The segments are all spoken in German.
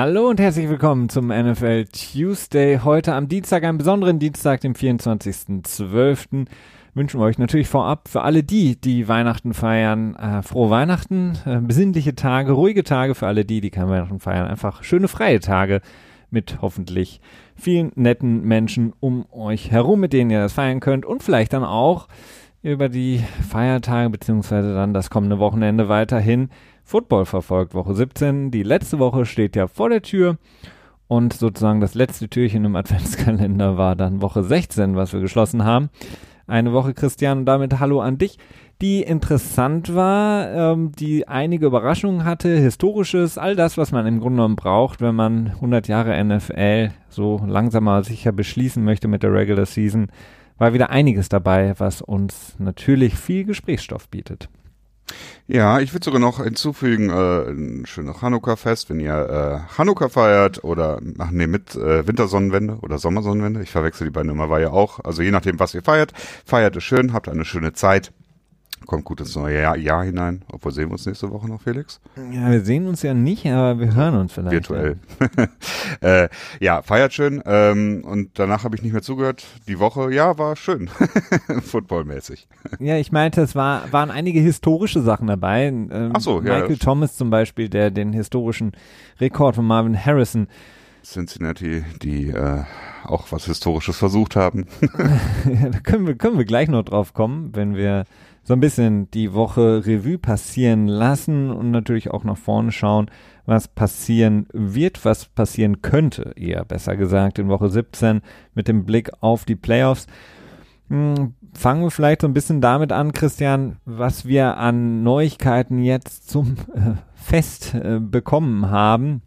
Hallo und herzlich willkommen zum NFL Tuesday. Heute am Dienstag, einem besonderen Dienstag, dem 24.12. Wünschen wir euch natürlich vorab für alle die, die Weihnachten feiern, äh, frohe Weihnachten, äh, besinnliche Tage, ruhige Tage für alle die, die kein Weihnachten feiern, einfach schöne freie Tage mit hoffentlich vielen netten Menschen um euch herum, mit denen ihr das feiern könnt und vielleicht dann auch über die Feiertage beziehungsweise dann das kommende Wochenende weiterhin Football verfolgt, Woche 17. Die letzte Woche steht ja vor der Tür. Und sozusagen das letzte Türchen im Adventskalender war dann Woche 16, was wir geschlossen haben. Eine Woche, Christian, und damit Hallo an dich, die interessant war, ähm, die einige Überraschungen hatte, historisches, all das, was man im Grunde genommen braucht, wenn man 100 Jahre NFL so langsam mal sicher beschließen möchte mit der Regular Season, war wieder einiges dabei, was uns natürlich viel Gesprächsstoff bietet. Ja, ich würde sogar noch hinzufügen, äh, ein schönes Hanukkah-Fest, wenn ihr äh, Hanukkah feiert oder, ach nee, mit äh, Wintersonnenwende oder Sommersonnenwende. Ich verwechsel die beiden immer, war ja auch. Also je nachdem, was ihr feiert, feiert es schön, habt eine schöne Zeit. Kommt gut ins neue Jahr, Jahr hinein. Obwohl sehen wir uns nächste Woche noch, Felix? Ja, wir sehen uns ja nicht, aber wir hören uns vielleicht. Virtuell. Ja, äh, ja feiert schön. Ähm, und danach habe ich nicht mehr zugehört. Die Woche, ja, war schön. Footballmäßig. Ja, ich meinte, es war, waren einige historische Sachen dabei. Ähm, Ach so, Michael ja. Thomas zum Beispiel, der den historischen Rekord von Marvin Harrison Cincinnati, die äh, auch was Historisches versucht haben. ja, da können wir, können wir gleich noch drauf kommen, wenn wir so ein bisschen die Woche Revue passieren lassen und natürlich auch nach vorne schauen, was passieren wird, was passieren könnte, eher besser gesagt, in Woche 17 mit dem Blick auf die Playoffs. Hm, fangen wir vielleicht so ein bisschen damit an, Christian, was wir an Neuigkeiten jetzt zum äh, Fest äh, bekommen haben.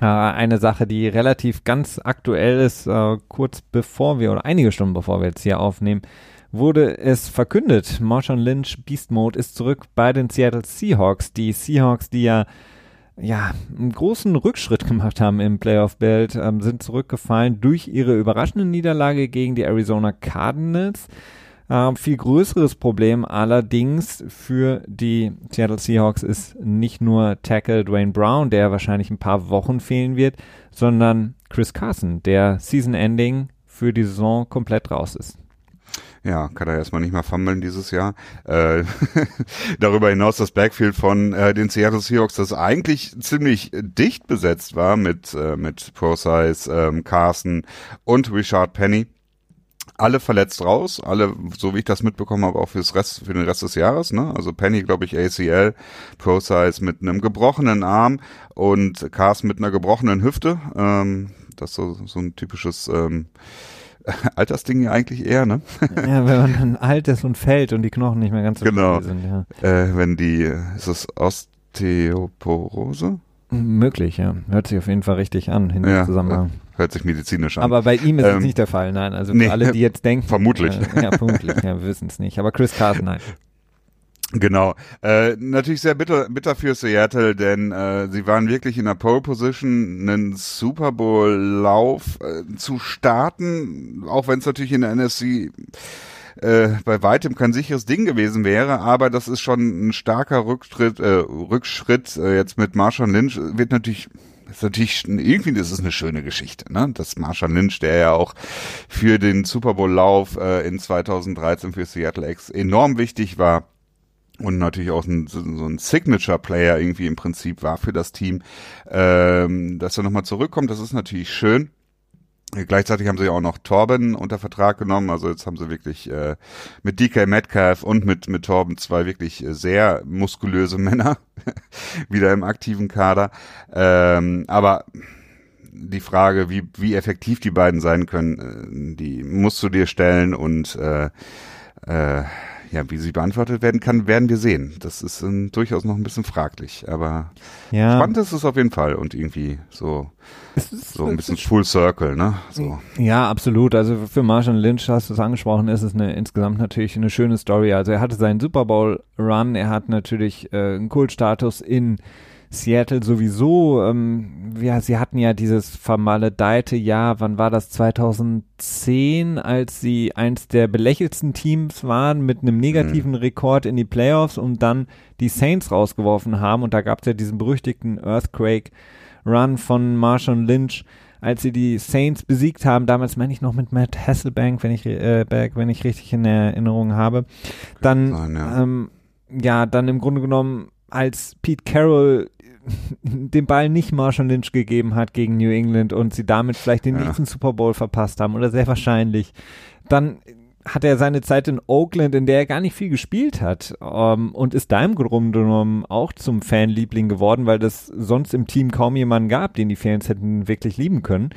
Äh, eine Sache, die relativ ganz aktuell ist, kurz bevor wir oder einige Stunden bevor wir jetzt hier aufnehmen, wurde es verkündet. Marshawn Lynch Beast Mode ist zurück bei den Seattle Seahawks. Die Seahawks, die ja ja, einen großen Rückschritt gemacht haben im Playoff-Bild, ähm, sind zurückgefallen durch ihre überraschende Niederlage gegen die Arizona Cardinals. Äh, viel größeres Problem allerdings für die Seattle Seahawks ist nicht nur Tackle Dwayne Brown, der wahrscheinlich ein paar Wochen fehlen wird, sondern Chris Carson, der Season-Ending für die Saison komplett raus ist. Ja, kann er erstmal nicht mal fummeln dieses Jahr. Äh, darüber hinaus das Backfield von äh, den Seattle Seahawks, das eigentlich ziemlich dicht besetzt war mit, äh, mit ProSize, ähm, Carson und Richard Penny. Alle verletzt raus, alle, so wie ich das mitbekommen habe, auch fürs Rest, für den Rest des Jahres, ne? Also Penny, glaube ich, ACL, ProSize mit einem gebrochenen Arm und Carson mit einer gebrochenen Hüfte. Ähm, das ist so, so ein typisches ähm, Altersding ja eigentlich eher, ne? ja, wenn man dann alt ist und fällt und die Knochen nicht mehr ganz so genau. sind, ja. Äh, wenn die, ist es Osteoporose? Möglich, ja. Hört sich auf jeden Fall richtig an in dem Ja, Zusammenhang. Hört sich medizinisch an. Aber bei ihm ist es Ähm, nicht der Fall, nein. Also nee, für alle, die jetzt denken. vermutlich. Äh, ja, vermutlich, ja, wir wissen es nicht. Aber Chris Carson, nein. Genau. Äh, natürlich sehr bitter, bitter für Seattle, denn äh, sie waren wirklich in der Pole Position, einen Super Bowl Lauf äh, zu starten, auch wenn es natürlich in der NFC äh, bei weitem kein sicheres Ding gewesen wäre, aber das ist schon ein starker Rücktritt, äh, Rückschritt äh, jetzt mit Marshall Lynch wird natürlich ist natürlich irgendwie ist eine schöne Geschichte, ne? Dass Marshall Lynch, der ja auch für den Super Bowl Lauf äh, in 2013 für Seattle X enorm wichtig war, und natürlich auch ein, so ein Signature-Player irgendwie im Prinzip war für das Team, ähm, dass er nochmal zurückkommt, das ist natürlich schön. Gleichzeitig haben sie auch noch Torben unter Vertrag genommen, also jetzt haben sie wirklich äh, mit DK Metcalf und mit, mit Torben zwei wirklich äh, sehr muskulöse Männer wieder im aktiven Kader. Ähm, aber die Frage, wie, wie effektiv die beiden sein können, äh, die musst du dir stellen und äh, äh, ja, wie sie beantwortet werden kann, werden wir sehen. Das ist ähm, durchaus noch ein bisschen fraglich, aber Ja, spannend ist es auf jeden Fall und irgendwie so, ist, so ein bisschen Full Circle, ne? So. Ja, absolut. Also für Marshall Lynch, hast du es angesprochen, ist es eine, insgesamt natürlich eine schöne Story. Also er hatte seinen Super Bowl Run, er hat natürlich äh, einen Kultstatus in Seattle sowieso. Ähm, ja, sie hatten ja dieses vermaledeite Jahr, wann war das? 2010, als sie eins der belächeltsten Teams waren mit einem negativen Rekord in die Playoffs und dann die Saints rausgeworfen haben. Und da gab es ja diesen berüchtigten Earthquake Run von Marshall Lynch, als sie die Saints besiegt haben, damals meine ich noch mit Matt Hasselbank, wenn ich, äh, wenn ich richtig in Erinnerung habe. Dann, sein, ja. Ähm, ja, dann im Grunde genommen, als Pete Carroll den Ball nicht Marshall Lynch gegeben hat gegen New England und sie damit vielleicht den ja. nächsten Super Bowl verpasst haben oder sehr wahrscheinlich, dann hat er seine Zeit in Oakland, in der er gar nicht viel gespielt hat um, ähm, und ist da im Grunde genommen auch zum Fanliebling geworden, weil das sonst im Team kaum jemanden gab, den die Fans hätten wirklich lieben können.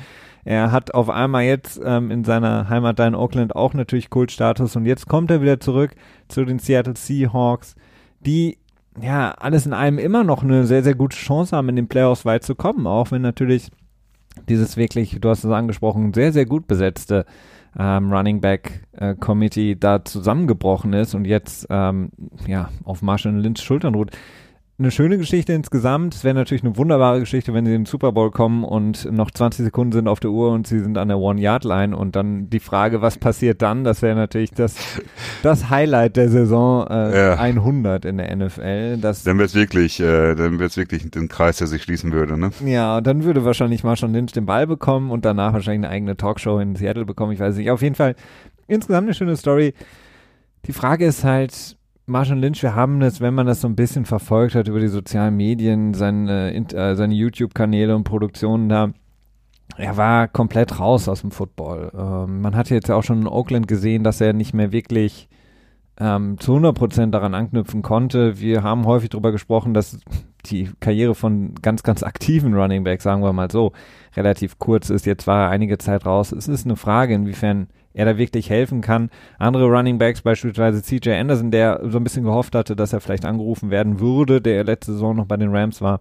Er hat auf einmal jetzt ähm, in seiner Heimat da in Oakland auch natürlich Kultstatus und jetzt kommt er wieder zurück zu den Seattle Seahawks, die ja, alles in allem immer noch eine sehr, sehr gute Chance haben, in den Playoffs weit zu kommen, auch wenn natürlich dieses wirklich, du hast es angesprochen, sehr, sehr gut besetzte ähm, Running Back äh, Committee da zusammengebrochen ist und jetzt ähm, ja auf Marshall Lynch Schultern ruht eine schöne Geschichte insgesamt. Es wäre natürlich eine wunderbare Geschichte, wenn sie in den Super Bowl kommen und noch 20 Sekunden sind auf der Uhr und sie sind an der One-Yard-Line und dann die Frage, was passiert dann? Das wäre natürlich das, das Highlight der Saison äh, ja. 100 in der NFL. Das, dann wird es wirklich, äh, dann wird es wirklich ein Kreis, der sich schließen würde, ne? Ja, dann würde wahrscheinlich Marshall Lynch den Ball bekommen und danach wahrscheinlich eine eigene Talkshow in Seattle bekommen. Ich weiß nicht. Auf jeden Fall insgesamt eine schöne Story. Die Frage ist halt, Marshall Lynch, wir haben das, wenn man das so ein bisschen verfolgt hat über die sozialen Medien, seine, äh, seine YouTube-Kanäle und Produktionen da, er war komplett raus aus dem Football. Ähm, man hat jetzt ja auch schon in Oakland gesehen, dass er nicht mehr wirklich ähm, zu 100% daran anknüpfen konnte. Wir haben häufig darüber gesprochen, dass die Karriere von ganz, ganz aktiven Running Backs, sagen wir mal so, relativ kurz ist. Jetzt war er einige Zeit raus. Es ist eine Frage, inwiefern er da wirklich helfen kann. Andere Running Backs, beispielsweise CJ Anderson, der so ein bisschen gehofft hatte, dass er vielleicht angerufen werden würde, der letzte Saison noch bei den Rams war,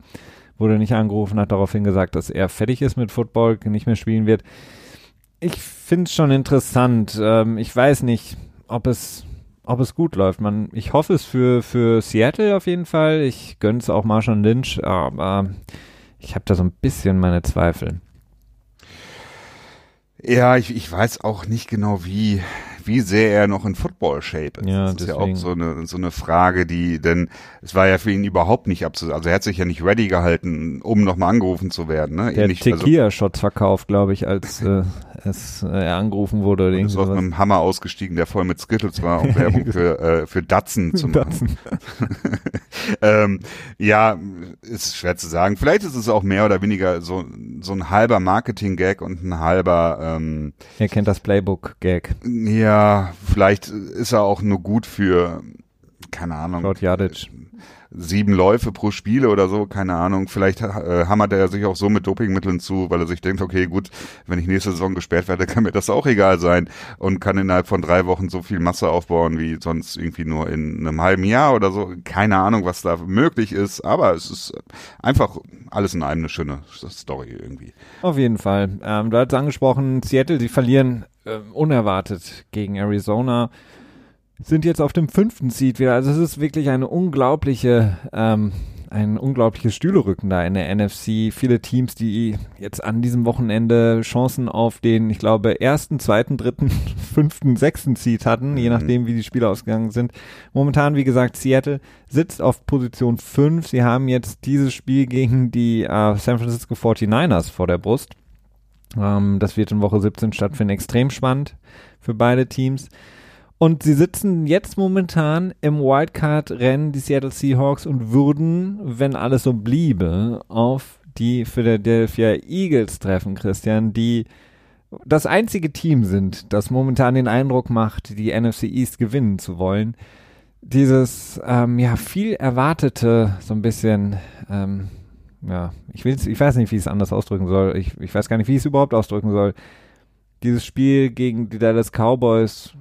wurde nicht angerufen, hat daraufhin gesagt, dass er fertig ist mit Football, nicht mehr spielen wird. Ich finde es schon interessant. Ähm, ich weiß nicht, ob es ob es gut läuft. Man, ich hoffe es für, für Seattle auf jeden Fall. Ich gönne es auch Marshall Lynch, aber ich habe da so ein bisschen meine Zweifel. Ja, ich, ich weiß auch nicht genau, wie, wie sehr er noch in Football-Shape ist. Ja, das ist deswegen. ja auch so eine, so eine Frage, die, denn es war ja für ihn überhaupt nicht abzu, also er hat sich ja nicht ready gehalten, um nochmal angerufen zu werden. Ne? Der Ähnlich, Tequila-Shots also, verkauft, glaube ich, als äh, es, äh, er angerufen wurde. Oder ist aus einem Hammer ausgestiegen, der voll mit Skittles war, um Werbung für, äh, für Datsen zu machen. ähm, ja, ist schwer zu sagen. Vielleicht ist es auch mehr oder weniger so, so ein halber Marketing-Gag und ein halber ähm, Er kennt das Playbook-Gag. Ja, ja, vielleicht ist er auch nur gut für, keine Ahnung. Claude Jadic. Sieben Läufe pro Spiele oder so, keine Ahnung. Vielleicht äh, hammert er sich auch so mit Dopingmitteln zu, weil er sich denkt, okay, gut, wenn ich nächste Saison gesperrt werde, kann mir das auch egal sein und kann innerhalb von drei Wochen so viel Masse aufbauen wie sonst irgendwie nur in einem halben Jahr oder so. Keine Ahnung, was da möglich ist, aber es ist einfach alles in einem eine schöne Story irgendwie. Auf jeden Fall. Ähm, du hast angesprochen, Seattle, die verlieren äh, unerwartet gegen Arizona. Sind jetzt auf dem fünften Seed wieder. Also es ist wirklich eine unglaubliche, ähm, ein unglaubliches Stühlerücken da in der NFC. Viele Teams, die jetzt an diesem Wochenende Chancen auf den, ich glaube, ersten, zweiten, dritten, fünften, sechsten Seed hatten, mhm. je nachdem, wie die Spiele ausgegangen sind. Momentan, wie gesagt, Seattle sitzt auf Position 5. Sie haben jetzt dieses Spiel gegen die äh, San Francisco 49ers vor der Brust. Ähm, das wird in Woche 17 stattfinden. Extrem spannend für beide Teams. Und sie sitzen jetzt momentan im Wildcard-Rennen, die Seattle Seahawks, und würden, wenn alles so bliebe, auf die Philadelphia Eagles treffen, Christian, die das einzige Team sind, das momentan den Eindruck macht, die NFC East gewinnen zu wollen. Dieses, ähm, ja, viel erwartete, so ein bisschen, ähm, ja, ich will's, ich weiß nicht, wie ich es anders ausdrücken soll. Ich, ich weiß gar nicht, wie ich es überhaupt ausdrücken soll. Dieses Spiel gegen die Dallas Cowboys,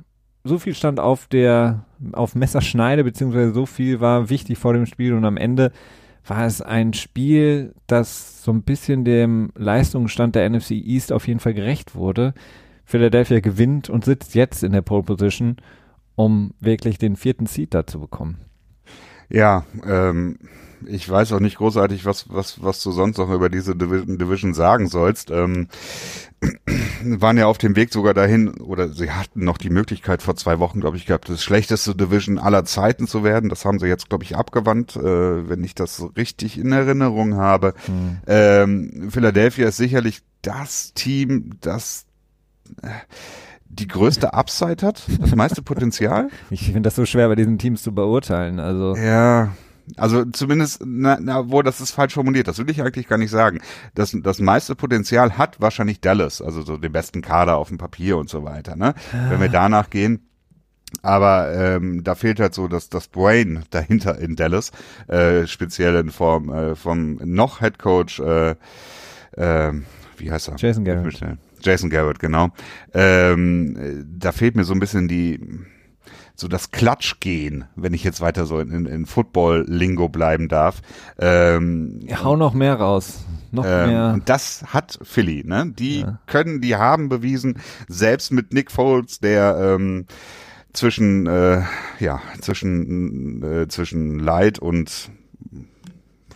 so viel stand auf der, auf Messerschneide, beziehungsweise so viel war wichtig vor dem Spiel und am Ende war es ein Spiel, das so ein bisschen dem Leistungsstand der NFC East auf jeden Fall gerecht wurde. Philadelphia gewinnt und sitzt jetzt in der Pole Position, um wirklich den vierten Seed da zu bekommen. Ja, ähm, ich weiß auch nicht großartig, was, was, was du sonst noch über diese Division, Division sagen sollst. Ähm, waren ja auf dem Weg sogar dahin, oder sie hatten noch die Möglichkeit vor zwei Wochen, glaube ich, gehabt, das schlechteste Division aller Zeiten zu werden. Das haben sie jetzt, glaube ich, abgewandt, äh, wenn ich das richtig in Erinnerung habe. Hm. Ähm, Philadelphia ist sicherlich das Team, das äh, die größte Upside hat, das meiste Potenzial. Ich finde das so schwer bei diesen Teams zu beurteilen. Also ja, also zumindest, na, na, wo das ist falsch formuliert, das will ich eigentlich gar nicht sagen. Das, das meiste Potenzial hat wahrscheinlich Dallas, also so den besten Kader auf dem Papier und so weiter. Ne? Ah. Wenn wir danach gehen, aber ähm, da fehlt halt so das, das Brain dahinter in Dallas, äh, speziell in Form äh, vom noch Head Coach, äh, äh, wie heißt er? Jason Garrett. Jason Garrett, genau. Ähm, da fehlt mir so ein bisschen die so das Klatschgehen, wenn ich jetzt weiter so in, in Football-Lingo bleiben darf. Ähm, ja, hau noch mehr raus. Noch ähm, mehr. Und das hat Philly, ne? Die ja. können, die haben bewiesen, selbst mit Nick Foles, der ähm, zwischen äh, ja zwischen äh, zwischen Leid und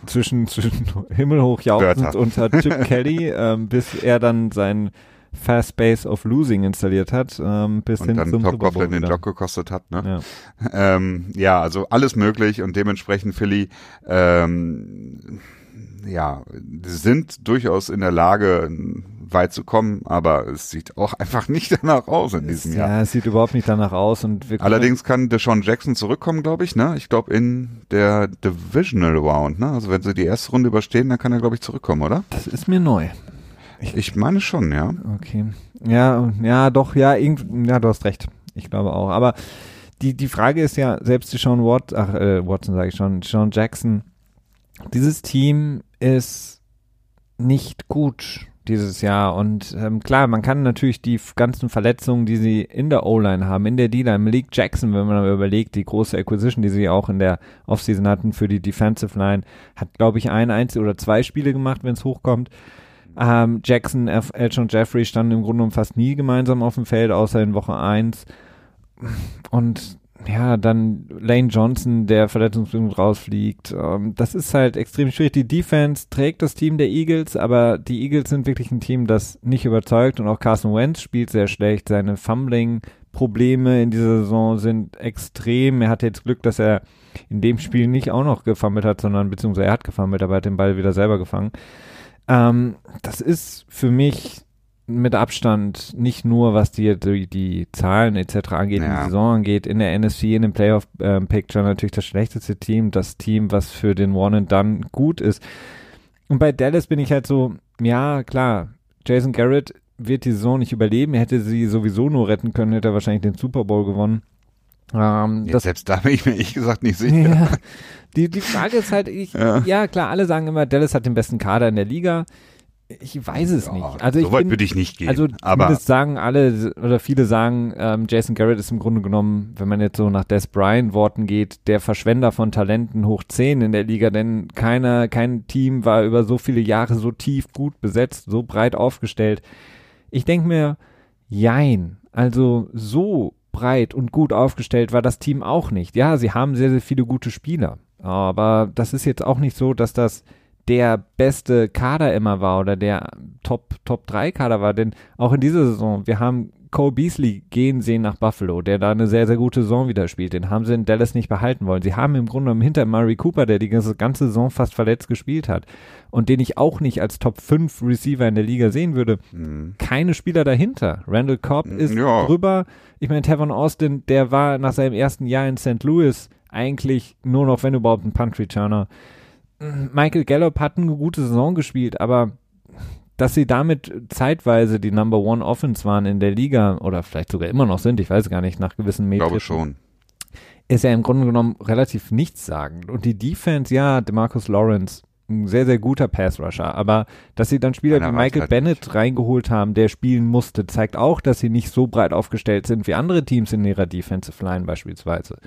zwischen zwischen himmelhoch jauchzend unter Chip Kelly, ähm, bis er dann sein Fast Base of Losing installiert hat, ähm, bis und hin dann zum Top Golf den Job gekostet hat. Ne? Ja. Ähm, ja, also alles möglich und dementsprechend Philly ähm, ja, sind durchaus in der Lage, weit zu kommen, aber es sieht auch einfach nicht danach aus in diesem es, Jahr. Ja, es sieht überhaupt nicht danach aus und Allerdings kann Deshaun Jackson zurückkommen, glaube ich, ne? Ich glaube in der Divisional Round, ne? Also wenn sie die erste Runde überstehen, dann kann er, glaube ich, zurückkommen, oder? Das ist mir neu. Ich, ich meine schon, ja. Okay. Ja, ja, doch, ja, irgend, ja, du hast recht. Ich glaube auch. Aber die, die Frage ist ja, selbst die Sean Watt, ach, äh, Watson sage ich schon, Sean Jackson, dieses Team ist nicht gut dieses Jahr. Und ähm, klar, man kann natürlich die ganzen Verletzungen, die sie in der O-Line haben, in der D-Line, Malik Jackson, wenn man aber überlegt, die große Acquisition, die sie auch in der Offseason hatten für die Defensive Line, hat, glaube ich, ein, eins oder zwei Spiele gemacht, wenn es hochkommt. Ähm, Jackson, Elton und Jeffrey standen im Grunde genommen fast nie gemeinsam auf dem Feld, außer in Woche 1. Und ja, dann Lane Johnson, der verletzungsbedingt rausfliegt. Ähm, das ist halt extrem schwierig. Die Defense trägt das Team der Eagles, aber die Eagles sind wirklich ein Team, das nicht überzeugt und auch Carson Wentz spielt sehr schlecht. Seine Fumbling-Probleme in dieser Saison sind extrem. Er hatte jetzt Glück, dass er in dem Spiel nicht auch noch gefummelt hat, sondern beziehungsweise er hat gefummelt, aber er hat den Ball wieder selber gefangen. Ähm, das ist für mich mit Abstand nicht nur, was die, die, die Zahlen etc. angeht, ja. die Saison angeht, in der NSC, in dem Playoff-Picture ähm, natürlich das schlechteste Team, das Team, was für den One and Done gut ist. Und bei Dallas bin ich halt so, ja, klar, Jason Garrett wird die Saison nicht überleben. Er hätte sie sowieso nur retten können, hätte er wahrscheinlich den Super Bowl gewonnen. Ähm, ja, selbst da bin ich mir ehrlich gesagt nicht sicher. Ja, die, die Frage ist halt, ich, ja. ja. klar, alle sagen immer, Dallas hat den besten Kader in der Liga. Ich weiß es ja, nicht. Also so weit würde ich nicht gehen. Also aber sagen alle oder viele sagen, ähm, Jason Garrett ist im Grunde genommen, wenn man jetzt so nach Des Bryant Worten geht, der Verschwender von Talenten hoch 10 in der Liga, denn keiner, kein Team war über so viele Jahre so tief gut besetzt, so breit aufgestellt. Ich denke mir, jein. Also so breit und gut aufgestellt war das Team auch nicht. Ja, sie haben sehr, sehr viele gute Spieler. Aber das ist jetzt auch nicht so, dass das der beste Kader immer war oder der Top, Top 3 Kader war. Denn auch in dieser Saison, wir haben Cole Beasley gehen sehen nach Buffalo, der da eine sehr, sehr gute Saison wieder spielt. Den haben sie in Dallas nicht behalten wollen. Sie haben im Grunde genommen hinter Murray Cooper, der die ganze, ganze Saison fast verletzt gespielt hat und den ich auch nicht als Top 5 Receiver in der Liga sehen würde, mhm. keine Spieler dahinter. Randall Cobb mhm, ist ja. drüber. Ich meine, Tavon Austin, der war nach seinem ersten Jahr in St. Louis eigentlich nur noch, wenn überhaupt, ein Punt-Returner. Michael Gallup hat eine gute Saison gespielt, aber dass sie damit zeitweise die Number One Offense waren in der Liga oder vielleicht sogar immer noch sind, ich weiß gar nicht, nach gewissen Metern. Glaube schon. Ist ja im Grunde genommen relativ nichtssagend. Und die Defense, ja, DeMarcus Lawrence, ein sehr, sehr guter Pass-Rusher. Aber dass sie dann Spieler wie Michael halt Bennett nicht. reingeholt haben, der spielen musste, zeigt auch, dass sie nicht so breit aufgestellt sind wie andere Teams in ihrer Defensive Line beispielsweise.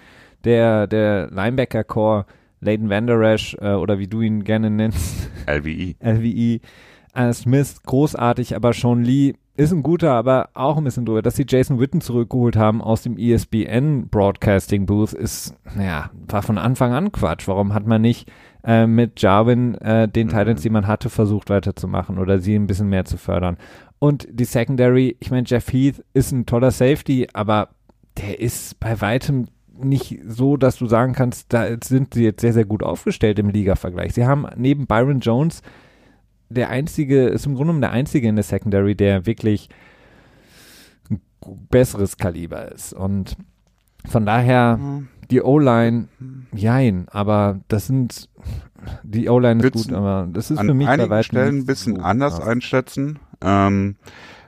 Der, der Linebacker-Core, Leighton Vanderash, äh, oder wie du ihn gerne nennst. LVE. LVE äh, Smith großartig, aber Sean Lee ist ein guter, aber auch ein bisschen drüber. Dass sie Jason Witten zurückgeholt haben aus dem ESPN Broadcasting Booth ist, naja, war von Anfang an Quatsch. Warum hat man nicht äh, mit Jarwin äh, den Titans, die man hatte, versucht weiterzumachen oder sie ein bisschen mehr zu fördern? Und die Secondary, ich meine, Jeff Heath ist ein toller Safety, aber der ist bei weitem nicht so, dass du sagen kannst, da sind sie jetzt sehr, sehr gut aufgestellt im Liga-Vergleich. Sie haben neben Byron Jones der einzige, ist im Grunde genommen der einzige in der Secondary, der wirklich ein besseres Kaliber ist. Und von daher, mhm. die O-Line, jein, aber das sind, die O-Line ist gut, aber das ist für mich bei weitem Stellen ein bisschen anders einschätzen. Ähm,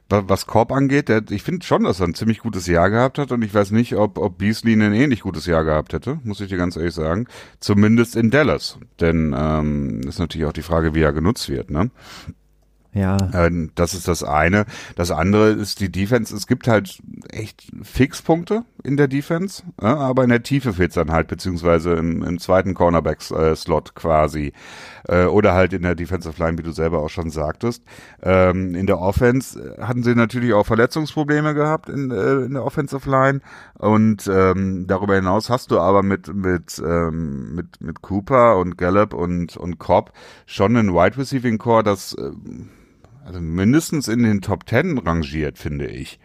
was Korb angeht, der, ich finde schon, dass er ein ziemlich gutes Jahr gehabt hat und ich weiß nicht, ob, ob Beasley ein ähnlich gutes Jahr gehabt hätte, muss ich dir ganz ehrlich sagen. Zumindest in Dallas. Denn ähm, ist natürlich auch die Frage, wie er genutzt wird, ne? Ja. Äh, das ist das eine. Das andere ist die Defense. Es gibt halt echt Fixpunkte in der Defense, aber in der Tiefe fehlt's dann halt, beziehungsweise im, im zweiten Cornerback-Slot quasi. Äh, oder halt in der Defensive Line, wie du selber auch schon sagtest. Ähm, in der Offense hatten sie natürlich auch Verletzungsprobleme gehabt in, äh, in der Offensive Line. Und ähm, darüber hinaus hast du aber mit, mit, ähm, mit, mit Cooper und Gallup und, und Cobb schon einen Wide Receiving Core, das also mindestens in den Top Ten rangiert, finde ich.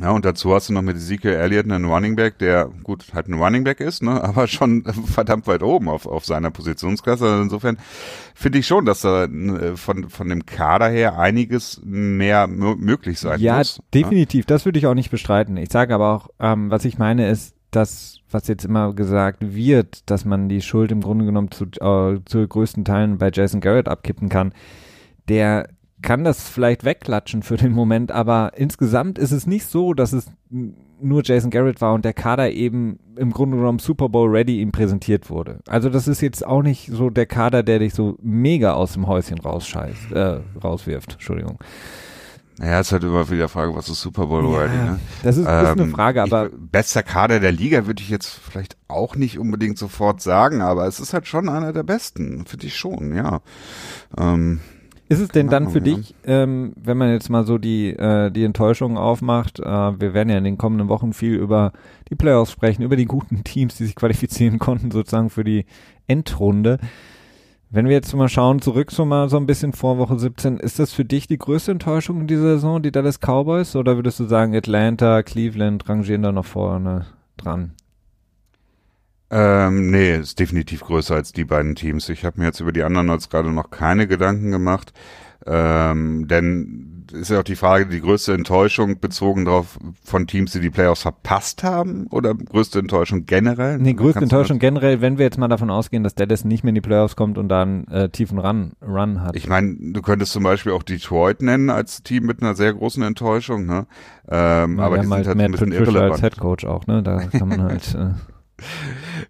Ja, und dazu hast du noch mit Ezekiel Elliott einen Running Back, der gut halt ein Running Back ist, ne, aber schon verdammt weit oben auf, auf seiner Positionsklasse. Also insofern finde ich schon, dass da äh, von, von dem Kader her einiges mehr möglich sein ja, muss. Ja, definitiv. Ne? Das würde ich auch nicht bestreiten. Ich sage aber auch, ähm, was ich meine ist, dass was jetzt immer gesagt wird, dass man die Schuld im Grunde genommen zu, äh, zu größten Teilen bei Jason Garrett abkippen kann der kann das vielleicht wegklatschen für den Moment, aber insgesamt ist es nicht so, dass es nur Jason Garrett war und der Kader eben im Grunde genommen Super Bowl ready ihm präsentiert wurde. Also das ist jetzt auch nicht so der Kader, der dich so mega aus dem Häuschen rausscheißt, äh, rauswirft, Entschuldigung. Ja, ist halt immer wieder Frage, was ist Super Bowl ja, ready, ne? Das ist, ähm, ist eine ähm, Frage, aber. Ich, bester Kader der Liga würde ich jetzt vielleicht auch nicht unbedingt sofort sagen, aber es ist halt schon einer der besten, finde ich schon, ja. Ähm, ist es denn dann für dich, ähm, wenn man jetzt mal so die, äh, die Enttäuschung aufmacht, äh, wir werden ja in den kommenden Wochen viel über die Playoffs sprechen, über die guten Teams, die sich qualifizieren konnten, sozusagen für die Endrunde. Wenn wir jetzt mal schauen, zurück so mal so ein bisschen vor Woche 17, ist das für dich die größte Enttäuschung in dieser Saison, die Dallas Cowboys? Oder würdest du sagen, Atlanta, Cleveland rangieren da noch vorne dran? Ähm, nee, ist definitiv größer als die beiden Teams. Ich habe mir jetzt über die anderen als gerade noch keine Gedanken gemacht. Ähm, denn ist ja auch die Frage, die größte Enttäuschung bezogen darauf von Teams, die die Playoffs verpasst haben oder größte Enttäuschung generell? Nee, größte Enttäuschung generell, wenn wir jetzt mal davon ausgehen, dass Dallas nicht mehr in die Playoffs kommt und dann äh, tiefen Run, Run hat. Ich meine, du könntest zum Beispiel auch Detroit nennen als Team mit einer sehr großen Enttäuschung, ne? Ähm, ja, aber die sind halt, halt ein bisschen irrelevant. als Head Coach auch, ne? Da kann man halt äh,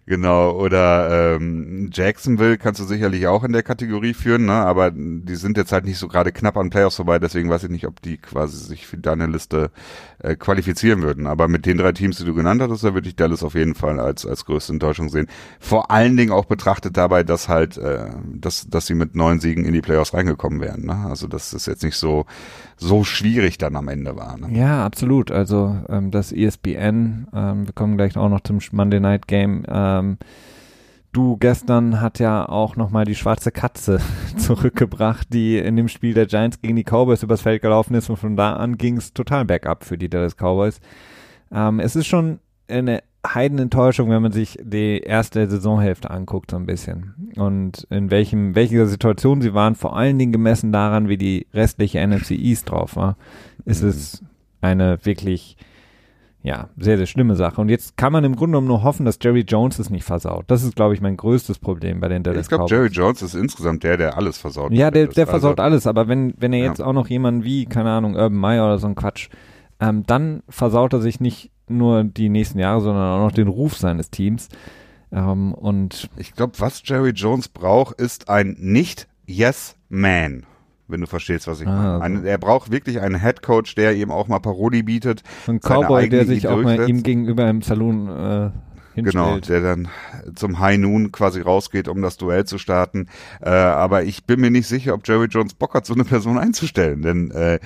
Genau, oder ähm, Jacksonville kannst du sicherlich auch in der Kategorie führen, ne? aber die sind jetzt halt nicht so gerade knapp an Playoffs vorbei, deswegen weiß ich nicht, ob die quasi sich für deine Liste äh, qualifizieren würden. Aber mit den drei Teams, die du genannt hattest, da würde ich Dallas auf jeden Fall als, als größte Enttäuschung sehen. Vor allen Dingen auch betrachtet dabei, dass halt, äh, dass, dass sie mit neun Siegen in die Playoffs reingekommen wären. Ne? Also dass das jetzt nicht so, so schwierig dann am Ende war. Ne? Ja, absolut. Also ähm, das ESPN, ähm, wir kommen gleich auch noch zum Monday Night Game, ähm, du gestern hat ja auch nochmal die schwarze Katze zurückgebracht, die in dem Spiel der Giants gegen die Cowboys übers Feld gelaufen ist und von da an ging es total bergab für die Dallas Cowboys. Ähm, es ist schon eine Heidenenttäuschung, wenn man sich die erste Saisonhälfte anguckt, so ein bisschen. Und in welchem, welcher Situation sie waren, vor allen Dingen gemessen daran, wie die restliche NFC East drauf war, ist mhm. es eine wirklich ja, sehr, sehr schlimme Sache. Und jetzt kann man im Grunde genommen nur hoffen, dass Jerry Jones es nicht versaut. Das ist, glaube ich, mein größtes Problem bei den Dallas Ich glaube, Jerry Jones ist insgesamt der, der alles versaut. Ja, der, der versaut also, alles. Aber wenn, wenn er jetzt ja. auch noch jemanden wie, keine Ahnung, Urban Meyer oder so ein Quatsch, ähm, dann versaut er sich nicht nur die nächsten Jahre, sondern auch noch den Ruf seines Teams. Ähm, und ich glaube, was Jerry Jones braucht, ist ein Nicht-Yes-Man wenn du verstehst, was ich ah, meine. Also. er braucht wirklich einen Head Coach, der ihm auch mal Paroli bietet. Ein Cowboy, der sich Idee auch mal ihm gegenüber im Salon äh, Genau, der dann zum High Noon quasi rausgeht, um das Duell zu starten. Äh, aber ich bin mir nicht sicher, ob Jerry Jones Bock hat, so eine Person einzustellen, denn äh,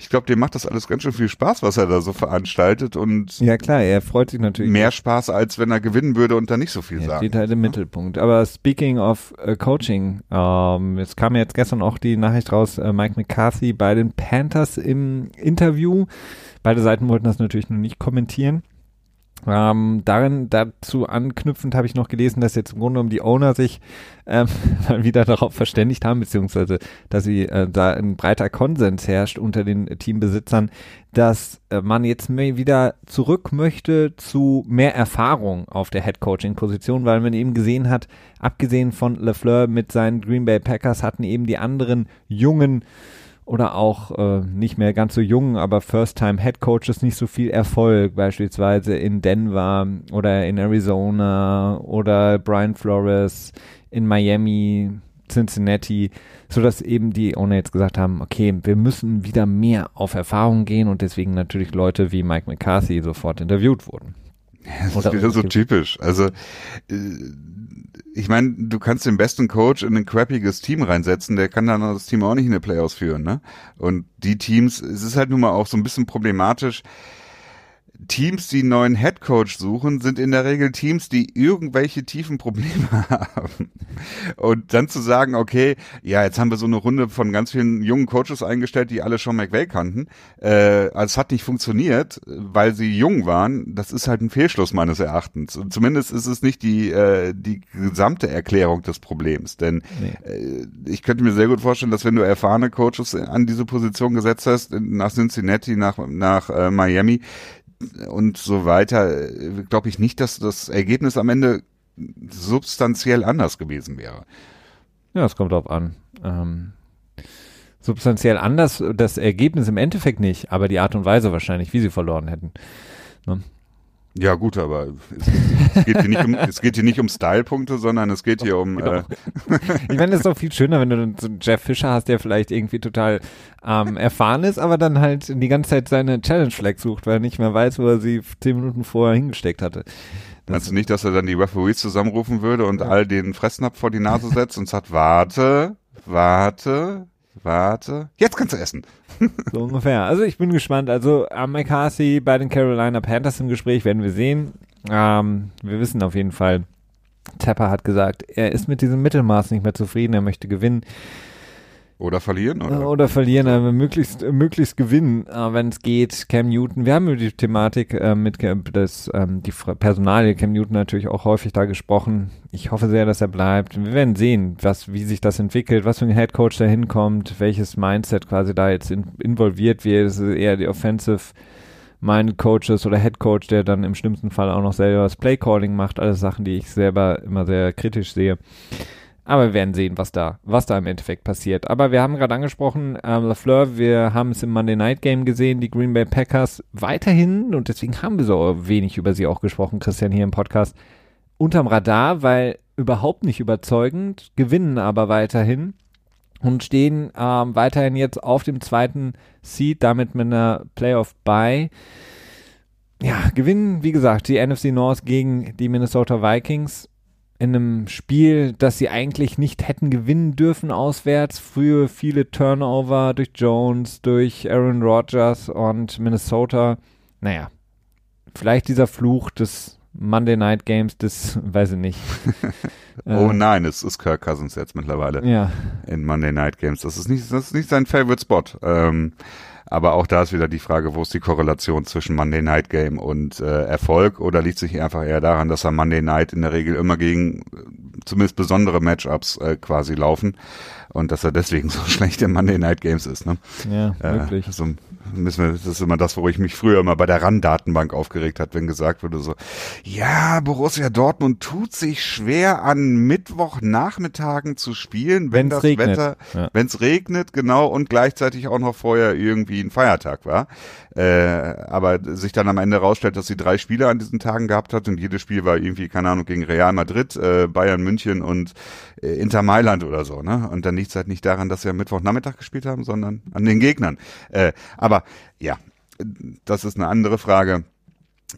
ich glaube, dem macht das alles ganz schön viel Spaß, was er da so veranstaltet und ja klar, er freut sich natürlich mehr Spaß, als wenn er gewinnen würde und dann nicht so viel er sagt. steht halt im Mittelpunkt. Aber speaking of uh, Coaching, ähm, es kam jetzt gestern auch die Nachricht raus, äh, Mike McCarthy bei den Panthers im Interview. Beide Seiten wollten das natürlich noch nicht kommentieren. Ähm, darin dazu anknüpfend habe ich noch gelesen, dass jetzt im Grunde genommen die Owner sich ähm, wieder darauf verständigt haben, beziehungsweise dass sie äh, da ein breiter Konsens herrscht unter den Teambesitzern, dass äh, man jetzt wieder zurück möchte zu mehr Erfahrung auf der Head-Coaching-Position, weil man eben gesehen hat, abgesehen von LeFleur mit seinen Green Bay Packers hatten eben die anderen jungen oder auch äh, nicht mehr ganz so jungen, aber First-Time-Head Coaches nicht so viel Erfolg, beispielsweise in Denver oder in Arizona oder Brian Flores in Miami, Cincinnati, so dass eben die Owner jetzt gesagt haben, okay, wir müssen wieder mehr auf Erfahrung gehen und deswegen natürlich Leute wie Mike McCarthy sofort interviewt wurden. Das ist wieder so typisch. Also äh, ich meine, du kannst den besten Coach in ein crappiges Team reinsetzen, der kann dann das Team auch nicht in die Playoffs führen, ne? Und die Teams, es ist halt nun mal auch so ein bisschen problematisch, Teams, die einen neuen Headcoach suchen, sind in der Regel Teams, die irgendwelche tiefen Probleme haben. Und dann zu sagen, okay, ja, jetzt haben wir so eine Runde von ganz vielen jungen Coaches eingestellt, die alle schon McVay kannten. Äh, also es hat nicht funktioniert, weil sie jung waren. Das ist halt ein Fehlschluss meines Erachtens. Und zumindest ist es nicht die, äh, die gesamte Erklärung des Problems. Denn nee. äh, ich könnte mir sehr gut vorstellen, dass wenn du erfahrene Coaches an diese Position gesetzt hast, nach Cincinnati, nach, nach äh, Miami, und so weiter, glaube ich nicht, dass das Ergebnis am Ende substanziell anders gewesen wäre. Ja, es kommt drauf an. Ähm, substanziell anders, das Ergebnis im Endeffekt nicht, aber die Art und Weise wahrscheinlich, wie sie verloren hätten. Ne? Ja gut, aber es, geht hier nicht um, es geht hier nicht um Stylepunkte, sondern es geht hier um. Genau. Äh ich meine, es ist doch viel schöner, wenn du so einen Jeff Fischer hast, der vielleicht irgendwie total ähm, erfahren ist, aber dann halt die ganze Zeit seine Challenge Flag sucht, weil er nicht mehr weiß, wo er sie zehn Minuten vorher hingesteckt hatte. Das Meinst du nicht, dass er dann die Referees zusammenrufen würde und all den Fressnapf vor die Nase setzt und sagt, warte, warte, warte, jetzt kannst du essen. so ungefähr. Also ich bin gespannt. Also am McCarthy bei den Carolina Panthers im Gespräch werden wir sehen. Ähm, wir wissen auf jeden Fall, Tapper hat gesagt, er ist mit diesem Mittelmaß nicht mehr zufrieden, er möchte gewinnen. Oder verlieren, oder? Oder verlieren, aber möglichst, möglichst gewinnen, äh, wenn es geht. Cam Newton, wir haben über die Thematik äh, mit das, ähm, die Personalie Cam Newton natürlich auch häufig da gesprochen. Ich hoffe sehr, dass er bleibt. Wir werden sehen, was, wie sich das entwickelt, was für ein Headcoach da hinkommt, welches Mindset quasi da jetzt in, involviert wird. Es ist eher die Offensive Minded Coaches oder Head Coach, der dann im schlimmsten Fall auch noch selber das Play Calling macht. Alles Sachen, die ich selber immer sehr kritisch sehe. Aber wir werden sehen, was da, was da im Endeffekt passiert. Aber wir haben gerade angesprochen, äh, LaFleur, wir haben es im Monday Night Game gesehen, die Green Bay Packers weiterhin, und deswegen haben wir so wenig über sie auch gesprochen, Christian, hier im Podcast, unterm Radar, weil überhaupt nicht überzeugend, gewinnen aber weiterhin und stehen ähm, weiterhin jetzt auf dem zweiten Seed, damit mit einer Playoff bei. Ja, gewinnen, wie gesagt, die NFC North gegen die Minnesota Vikings in einem Spiel, das sie eigentlich nicht hätten gewinnen dürfen auswärts. Frühe viele Turnover durch Jones, durch Aaron Rodgers und Minnesota. Naja, vielleicht dieser Fluch des Monday Night Games, das weiß ich nicht. oh nein, es ist Kirk Cousins jetzt mittlerweile. Ja. In Monday Night Games. Das ist nicht, das ist nicht sein Favorite Spot. Ähm, aber auch da ist wieder die Frage, wo ist die Korrelation zwischen Monday Night Game und äh, Erfolg oder liegt sich einfach eher daran, dass er Monday Night in der Regel immer gegen äh, zumindest besondere Matchups äh, quasi laufen und dass er deswegen so schlecht in Monday Night Games ist. Ne? Ja, äh, wirklich. So müssen wir, das ist immer das, wo ich mich früher immer bei der RAN-Datenbank aufgeregt hat, wenn gesagt wurde so, ja, Borussia Dortmund tut sich schwer an Mittwochnachmittagen zu spielen, wenn wenn's das regnet. Wetter, Ja. wenn es regnet, genau, und gleichzeitig auch noch vorher irgendwie ein Feiertag war. Äh, aber sich dann am Ende rausstellt, dass sie drei Spiele an diesen Tagen gehabt hat und jedes Spiel war irgendwie, keine Ahnung, gegen Real Madrid, äh, Bayern München und Inter Mailand oder so, ne? Und dann liegt es halt nicht daran, dass sie am Mittwochnachmittag gespielt haben, sondern an den Gegnern. Äh, aber ja, das ist eine andere Frage.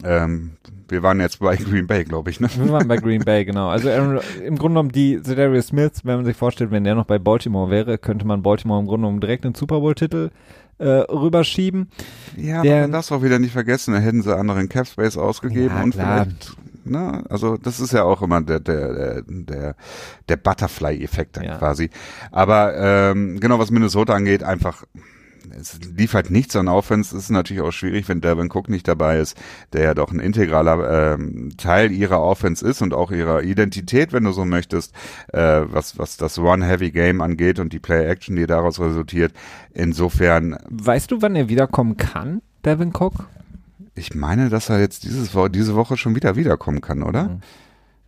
Ähm, wir waren jetzt bei Green Bay, glaube ich, ne? Wir waren bei Green Bay, genau. Also Aaron, im Grunde genommen die Zedarius Smith, wenn man sich vorstellt, wenn der noch bei Baltimore wäre, könnte man Baltimore im Grunde genommen direkt den Super Bowl-Titel äh, rüberschieben. Ja, Der- man darf das auch wieder nicht vergessen, da hätten sie anderen Cap Space ausgegeben Ja, und klar. vielleicht, ne, also das ist ja auch immer der, der, der, der, Butterfly-Effekt dann Ja. quasi. Aber ähm, genau, was Minnesota angeht, einfach es lief halt nichts an Offense. Es ist natürlich auch schwierig, wenn Devin Cook nicht dabei ist, der ja doch ein integraler ähm, Teil ihrer Offense ist und auch ihrer Identität, wenn du so möchtest, äh, was, was das One-Heavy-Game angeht und die Play-Action, die daraus resultiert. Insofern Weißt du, wann er wiederkommen kann, Devin Cook? Ich meine, dass er jetzt dieses Wo diese Woche schon wieder wiederkommen kann, oder? Mhm.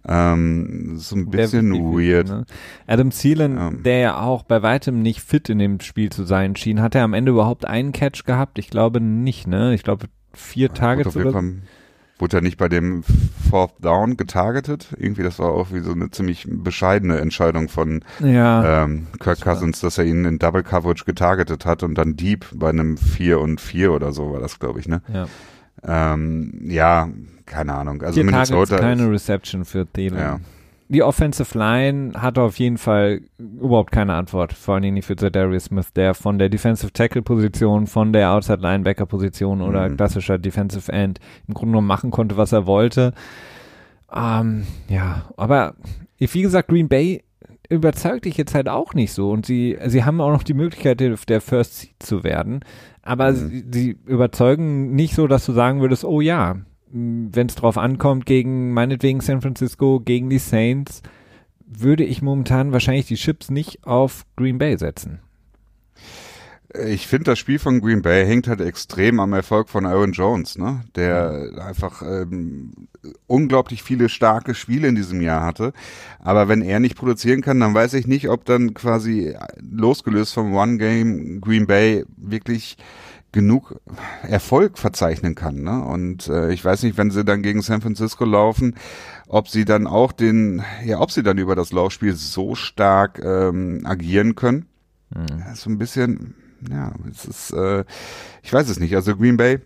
Ähm, so ein bisschen weird. Ne? Adam Thielen, Ähm. der ja auch bei weitem nicht fit in dem Spiel zu sein schien, hat er am Ende überhaupt einen Catch gehabt? Ich glaube nicht, ne? Ich glaube vier Wurde, Targets oder. Fall- wurde er nicht bei dem Fourth Down getargetet? Irgendwie, das war auch wie so eine ziemlich bescheidene Entscheidung von Ja, ähm, Kirk Cousins, dass er ihn in Double Coverage getargetet hat und dann Deep bei einem 4 und 4 oder so war das, glaube ich, ne? ja. Ähm, ja, keine Ahnung. Also vier Targets, Minnesota keine ist, Reception für Thielen. Ja. Die Offensive Line hatte auf jeden Fall überhaupt keine Antwort, vor allen Dingen nicht für Zedarius Smith, der von der Defensive Tackle Position, von der Outside Linebacker Position oder Mhm. klassischer Defensive End im Grunde genommen machen konnte, was er wollte. Ähm, ja, aber wie gesagt, Green Bay überzeugt dich jetzt halt auch nicht so und sie, sie haben auch noch die Möglichkeit, der, First Seed zu werden, aber Mhm. sie, sie überzeugen nicht so, dass du sagen würdest, oh ja, wenn es drauf ankommt, gegen meinetwegen San Francisco, gegen die Saints, würde ich momentan wahrscheinlich die Chips nicht auf Green Bay setzen. Ich finde, das Spiel von Green Bay hängt halt extrem am Erfolg von Aaron Jones, ne? Der einfach ähm, unglaublich viele starke Spiele in diesem Jahr hatte. Aber wenn er nicht produzieren kann, dann weiß ich nicht, ob dann quasi losgelöst vom One Game Green Bay wirklich genug Erfolg verzeichnen kann. Ne? Und äh, ich weiß nicht, wenn sie dann gegen San Francisco laufen, ob sie dann auch den, ja, ob sie dann über das Laufspiel so stark ähm, agieren können. Ja, so ein bisschen, ja, es ist, äh, ich weiß es nicht. Also Green Bay,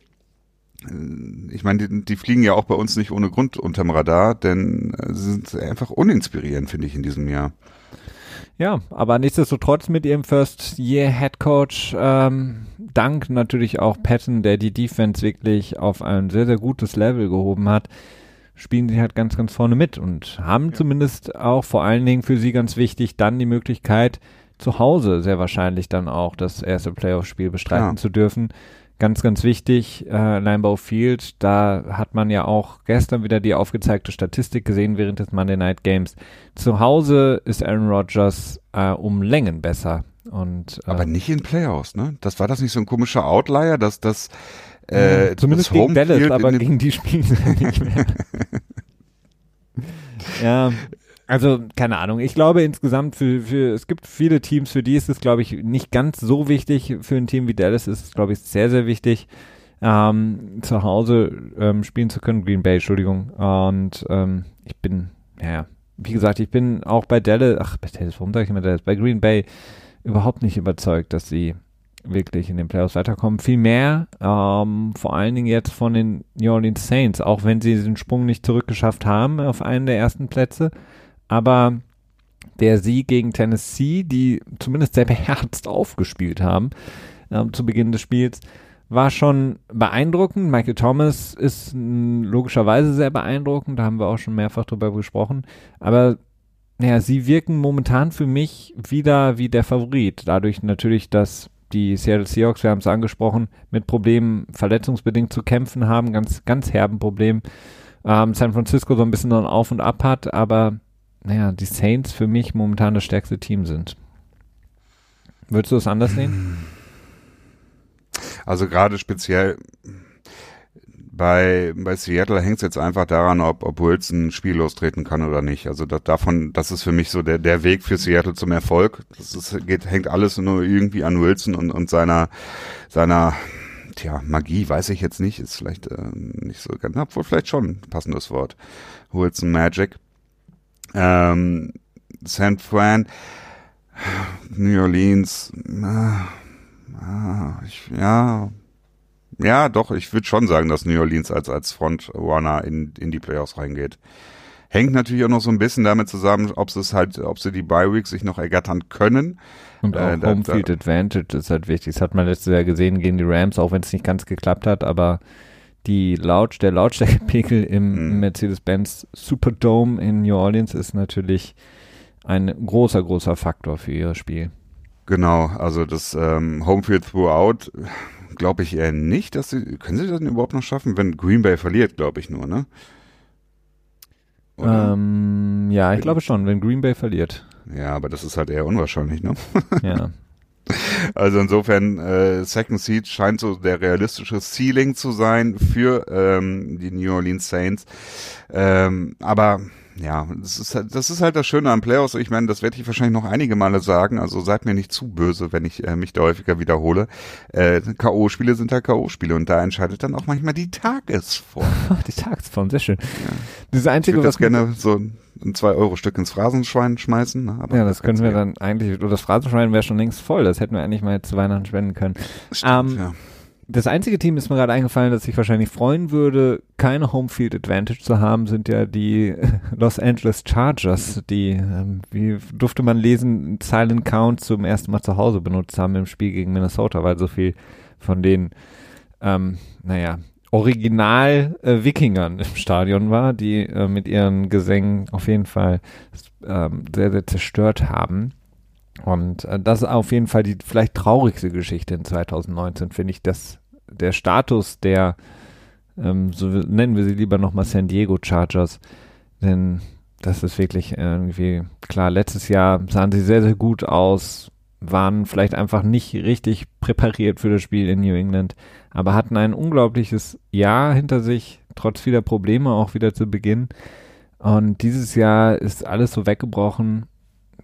äh, ich meine, die, die fliegen ja auch bei uns nicht ohne Grund unterm Radar, denn äh, sie sind einfach uninspirierend, finde ich, in diesem Jahr. Ja, aber nichtsdestotrotz mit ihrem First Year Head Coach, ähm, dank natürlich auch Patton, der die Defense wirklich auf ein sehr, sehr gutes Level gehoben hat, spielen sie halt ganz, ganz vorne mit und haben zumindest auch vor allen Dingen für sie ganz wichtig dann die Möglichkeit, zu Hause sehr wahrscheinlich dann auch das erste Playoff-Spiel bestreiten Ja. zu dürfen. Ganz, ganz wichtig, äh, Limebau Field, da hat man ja auch gestern wieder die aufgezeigte Statistik gesehen während des Monday Night Games. Zu Hause ist Aaron Rodgers äh, um Längen besser. Und, äh, Aber nicht in Playoffs, ne? Das war das nicht so ein komischer Outlier, dass das äh, zumindest gegen Homefield Dallas, aber gegen die spielen sie nicht mehr. ja, also keine Ahnung. Ich glaube insgesamt für, für es gibt viele Teams, für die ist es glaube ich nicht ganz so wichtig. Für ein Team wie Dallas ist es glaube ich sehr sehr wichtig, ähm, zu Hause ähm, spielen zu können. Green Bay, Entschuldigung. Und ähm, ich bin, ja, wie gesagt, ich bin auch bei Dallas, ach bei Dallas, warum sage ich immer Dallas? Bei Green Bay überhaupt nicht überzeugt, dass sie wirklich in den Playoffs weiterkommen. Vielmehr, ähm, vor allen Dingen jetzt von den New Orleans Saints, auch wenn sie den Sprung nicht zurückgeschafft haben auf einen der ersten Plätze. Aber der Sieg gegen Tennessee, die zumindest sehr beherzt aufgespielt haben ähm, zu Beginn des Spiels, war schon beeindruckend. Michael Thomas ist logischerweise sehr beeindruckend, da haben wir auch schon mehrfach drüber gesprochen. Aber naja, sie wirken momentan für mich wieder wie der Favorit. Dadurch natürlich, dass die Seattle Seahawks, wir haben es angesprochen, mit Problemen verletzungsbedingt zu kämpfen haben, ganz, ganz herben Problem. Ähm, San Francisco so ein bisschen so ein Auf und Ab hat, aber naja, die Saints für mich momentan das stärkste Team sind. Würdest du es anders sehen? Also gerade speziell bei, bei Seattle hängt es jetzt einfach daran, ob, ob Wilson ein Spiel lostreten kann oder nicht. Also da, davon, das ist für mich so der, der Weg für Seattle zum Erfolg. Das ist, geht, hängt alles nur irgendwie an Wilson und, und seiner, seiner, tja, Magie, weiß ich jetzt nicht, ist vielleicht äh, nicht so ganz, obwohl vielleicht schon ein passendes Wort. Wilson Magic. Ähm, San Fran, New Orleans, ah, ich, ja, ja, doch, ich würde schon sagen, dass New Orleans als, als Frontrunner in, in die Playoffs reingeht. Hängt natürlich auch noch so ein bisschen damit zusammen, ob sie es halt, ob sie die Bye Week sich noch ergattern können. Und auch Äh, Homefield Advantage ist halt wichtig. Das hat man letztes Jahr gesehen gegen die Rams, auch wenn es nicht ganz geklappt hat, aber die Laut, der Lautstärkepegel im Mhm. Mercedes-Benz Superdome in New Orleans ist natürlich ein großer, großer Faktor für ihr Spiel. Genau, also das ähm, Homefield Throughout glaube ich eher nicht, dass sie, können sie das denn überhaupt noch schaffen, wenn Green Bay verliert, glaube ich nur, ne? Ähm, ja, ich glaube schon, wenn Green Bay verliert. ja, aber das ist halt eher unwahrscheinlich, ne? Ja. Also insofern, äh, Second Seed scheint so der realistische Ceiling zu sein für ähm, die New Orleans Saints. Ähm, aber ja, das ist, halt, das ist halt das Schöne am Playoffs. Ich meine, das werde ich wahrscheinlich noch einige Male sagen. Also seid mir nicht zu böse, wenn ich äh, mich da häufiger wiederhole. Äh, K.O.-Spiele sind halt K.O.-Spiele und da entscheidet dann auch manchmal die Tagesform. die Tagesform, sehr schön. Das Ich Einzige, würde was jetzt gerne so ein 2-Euro-Stück ins Phrasenschwein schmeißen. Ne? Aber Ja, das können wir kann's dann eigentlich, oder das Phrasenschwein wäre schon längst voll, das hätten wir eigentlich mal zu Weihnachten spenden können. Stimmt, Ähm, ja. Das einzige Team ist mir gerade eingefallen, das sich wahrscheinlich freuen würde, keine Homefield Advantage zu haben, sind ja die Los Angeles Chargers, die, ähm, wie durfte man lesen, Silent Count zum ersten Mal zu Hause benutzt haben im Spiel gegen Minnesota, weil so viel von den, ähm, naja, Original-Wikingern im Stadion war, die äh, mit ihren Gesängen auf jeden Fall ähm, sehr, sehr zerstört haben. Und äh, das ist auf jeden Fall die vielleicht traurigste Geschichte in 2019, finde ich, dass der Status der, ähm, so nennen wir sie lieber nochmal San Diego Chargers, denn das ist wirklich irgendwie klar. Letztes Jahr sahen sie sehr, sehr gut aus, waren vielleicht einfach nicht richtig präpariert für das Spiel in New England, aber hatten ein unglaubliches Jahr hinter sich, trotz vieler Probleme auch wieder zu Beginn. Und dieses Jahr ist alles so weggebrochen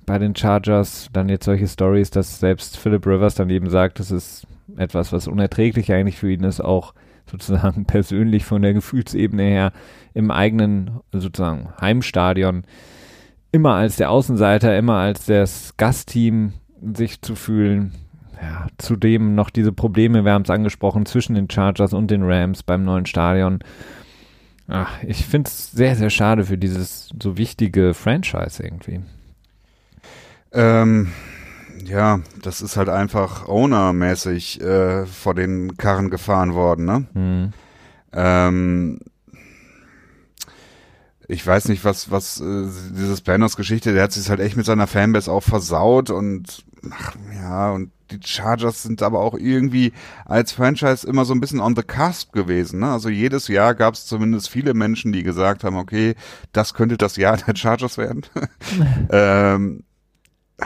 bei den Chargers. Dann jetzt solche Stories, dass selbst Philip Rivers dann eben sagt, das ist etwas, was unerträglich eigentlich für ihn ist, auch sozusagen persönlich von der Gefühlsebene her im eigenen sozusagen Heimstadion immer als der Außenseiter, immer als das Gastteam sich zu fühlen. Ja, zudem noch diese Probleme, wir haben es angesprochen, zwischen den Chargers und den Rams beim neuen Stadion. Ach, ich finde es sehr, sehr schade für dieses so wichtige Franchise irgendwie. Ähm, ja, das ist halt einfach ownermäßig äh, vor den Karren gefahren worden, ne? Hm. Ähm, ich weiß nicht, was, was äh, dieses Planos-Geschichte, der hat sich halt echt mit seiner Fanbase auch versaut und ach, ja, und die Chargers sind aber auch irgendwie als Franchise immer so ein bisschen on the cusp gewesen. Ne? Also jedes Jahr gab es zumindest viele Menschen, die gesagt haben, okay, das könnte das Jahr der Chargers werden. ähm,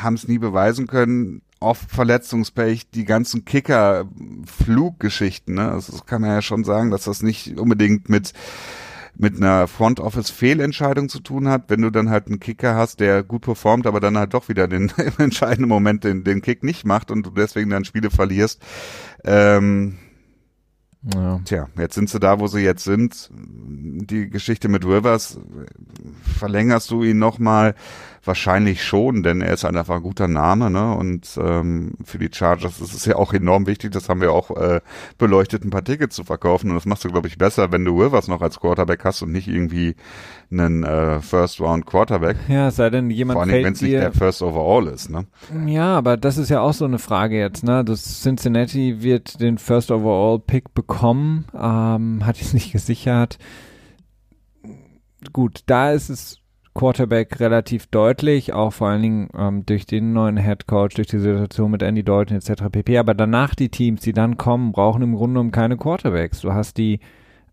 haben es nie beweisen können. Oft Verletzungspech, die ganzen Kicker-Fluggeschichten. Ne? Also das kann man ja schon sagen, dass das nicht unbedingt mit mit einer Front Office Fehlentscheidung zu tun hat, wenn du dann halt einen Kicker hast, der gut performt, aber dann halt doch wieder den im entscheidenden Moment den, den Kick nicht macht und du deswegen dann Spiele verlierst. Ähm, Ja. Tja, jetzt sind sie da, wo sie jetzt sind. Die Geschichte mit Rivers, verlängerst du ihn nochmal? Wahrscheinlich schon, denn er ist einfach ein guter Name, ne? Und ähm, für die Chargers ist es ja auch enorm wichtig, das haben wir auch äh, beleuchtet, ein paar Tickets zu verkaufen. Und das machst du, glaube ich, besser, wenn du Rivers noch als Quarterback hast und nicht irgendwie einen äh, First-Round-Quarterback. ja, es sei denn, jemand Vor allem, wenn es nicht der First Overall ist, ne? Ja, aber das ist ja auch so eine Frage jetzt, ne? Das Cincinnati wird den First Overall Pick bekommen, ähm, hat es nicht gesichert. Gut, da ist es Quarterback relativ deutlich, auch vor allen Dingen ähm, durch den neuen Head Coach, durch die Situation mit Andy Dalton etc. pp. Aber danach die Teams, die dann kommen, brauchen im Grunde genommen keine Quarterbacks. Du hast die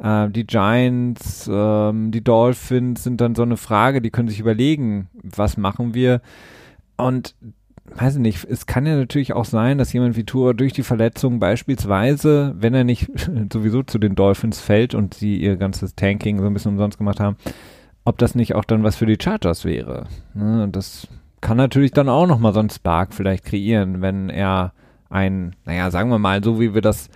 die Giants, ähm, die Dolphins sind dann so eine Frage, die können sich überlegen, was machen wir? Und weiß ich nicht, es kann ja natürlich auch sein, dass jemand wie Tour durch die Verletzung beispielsweise, wenn er nicht sowieso zu den Dolphins fällt und sie ihr ganzes Tanking so ein bisschen umsonst gemacht haben, ob das nicht auch dann was für die Chargers wäre. Ne? Das kann natürlich dann auch nochmal so einen Spark vielleicht kreieren, wenn er ein, naja, sagen wir mal, so wie wir das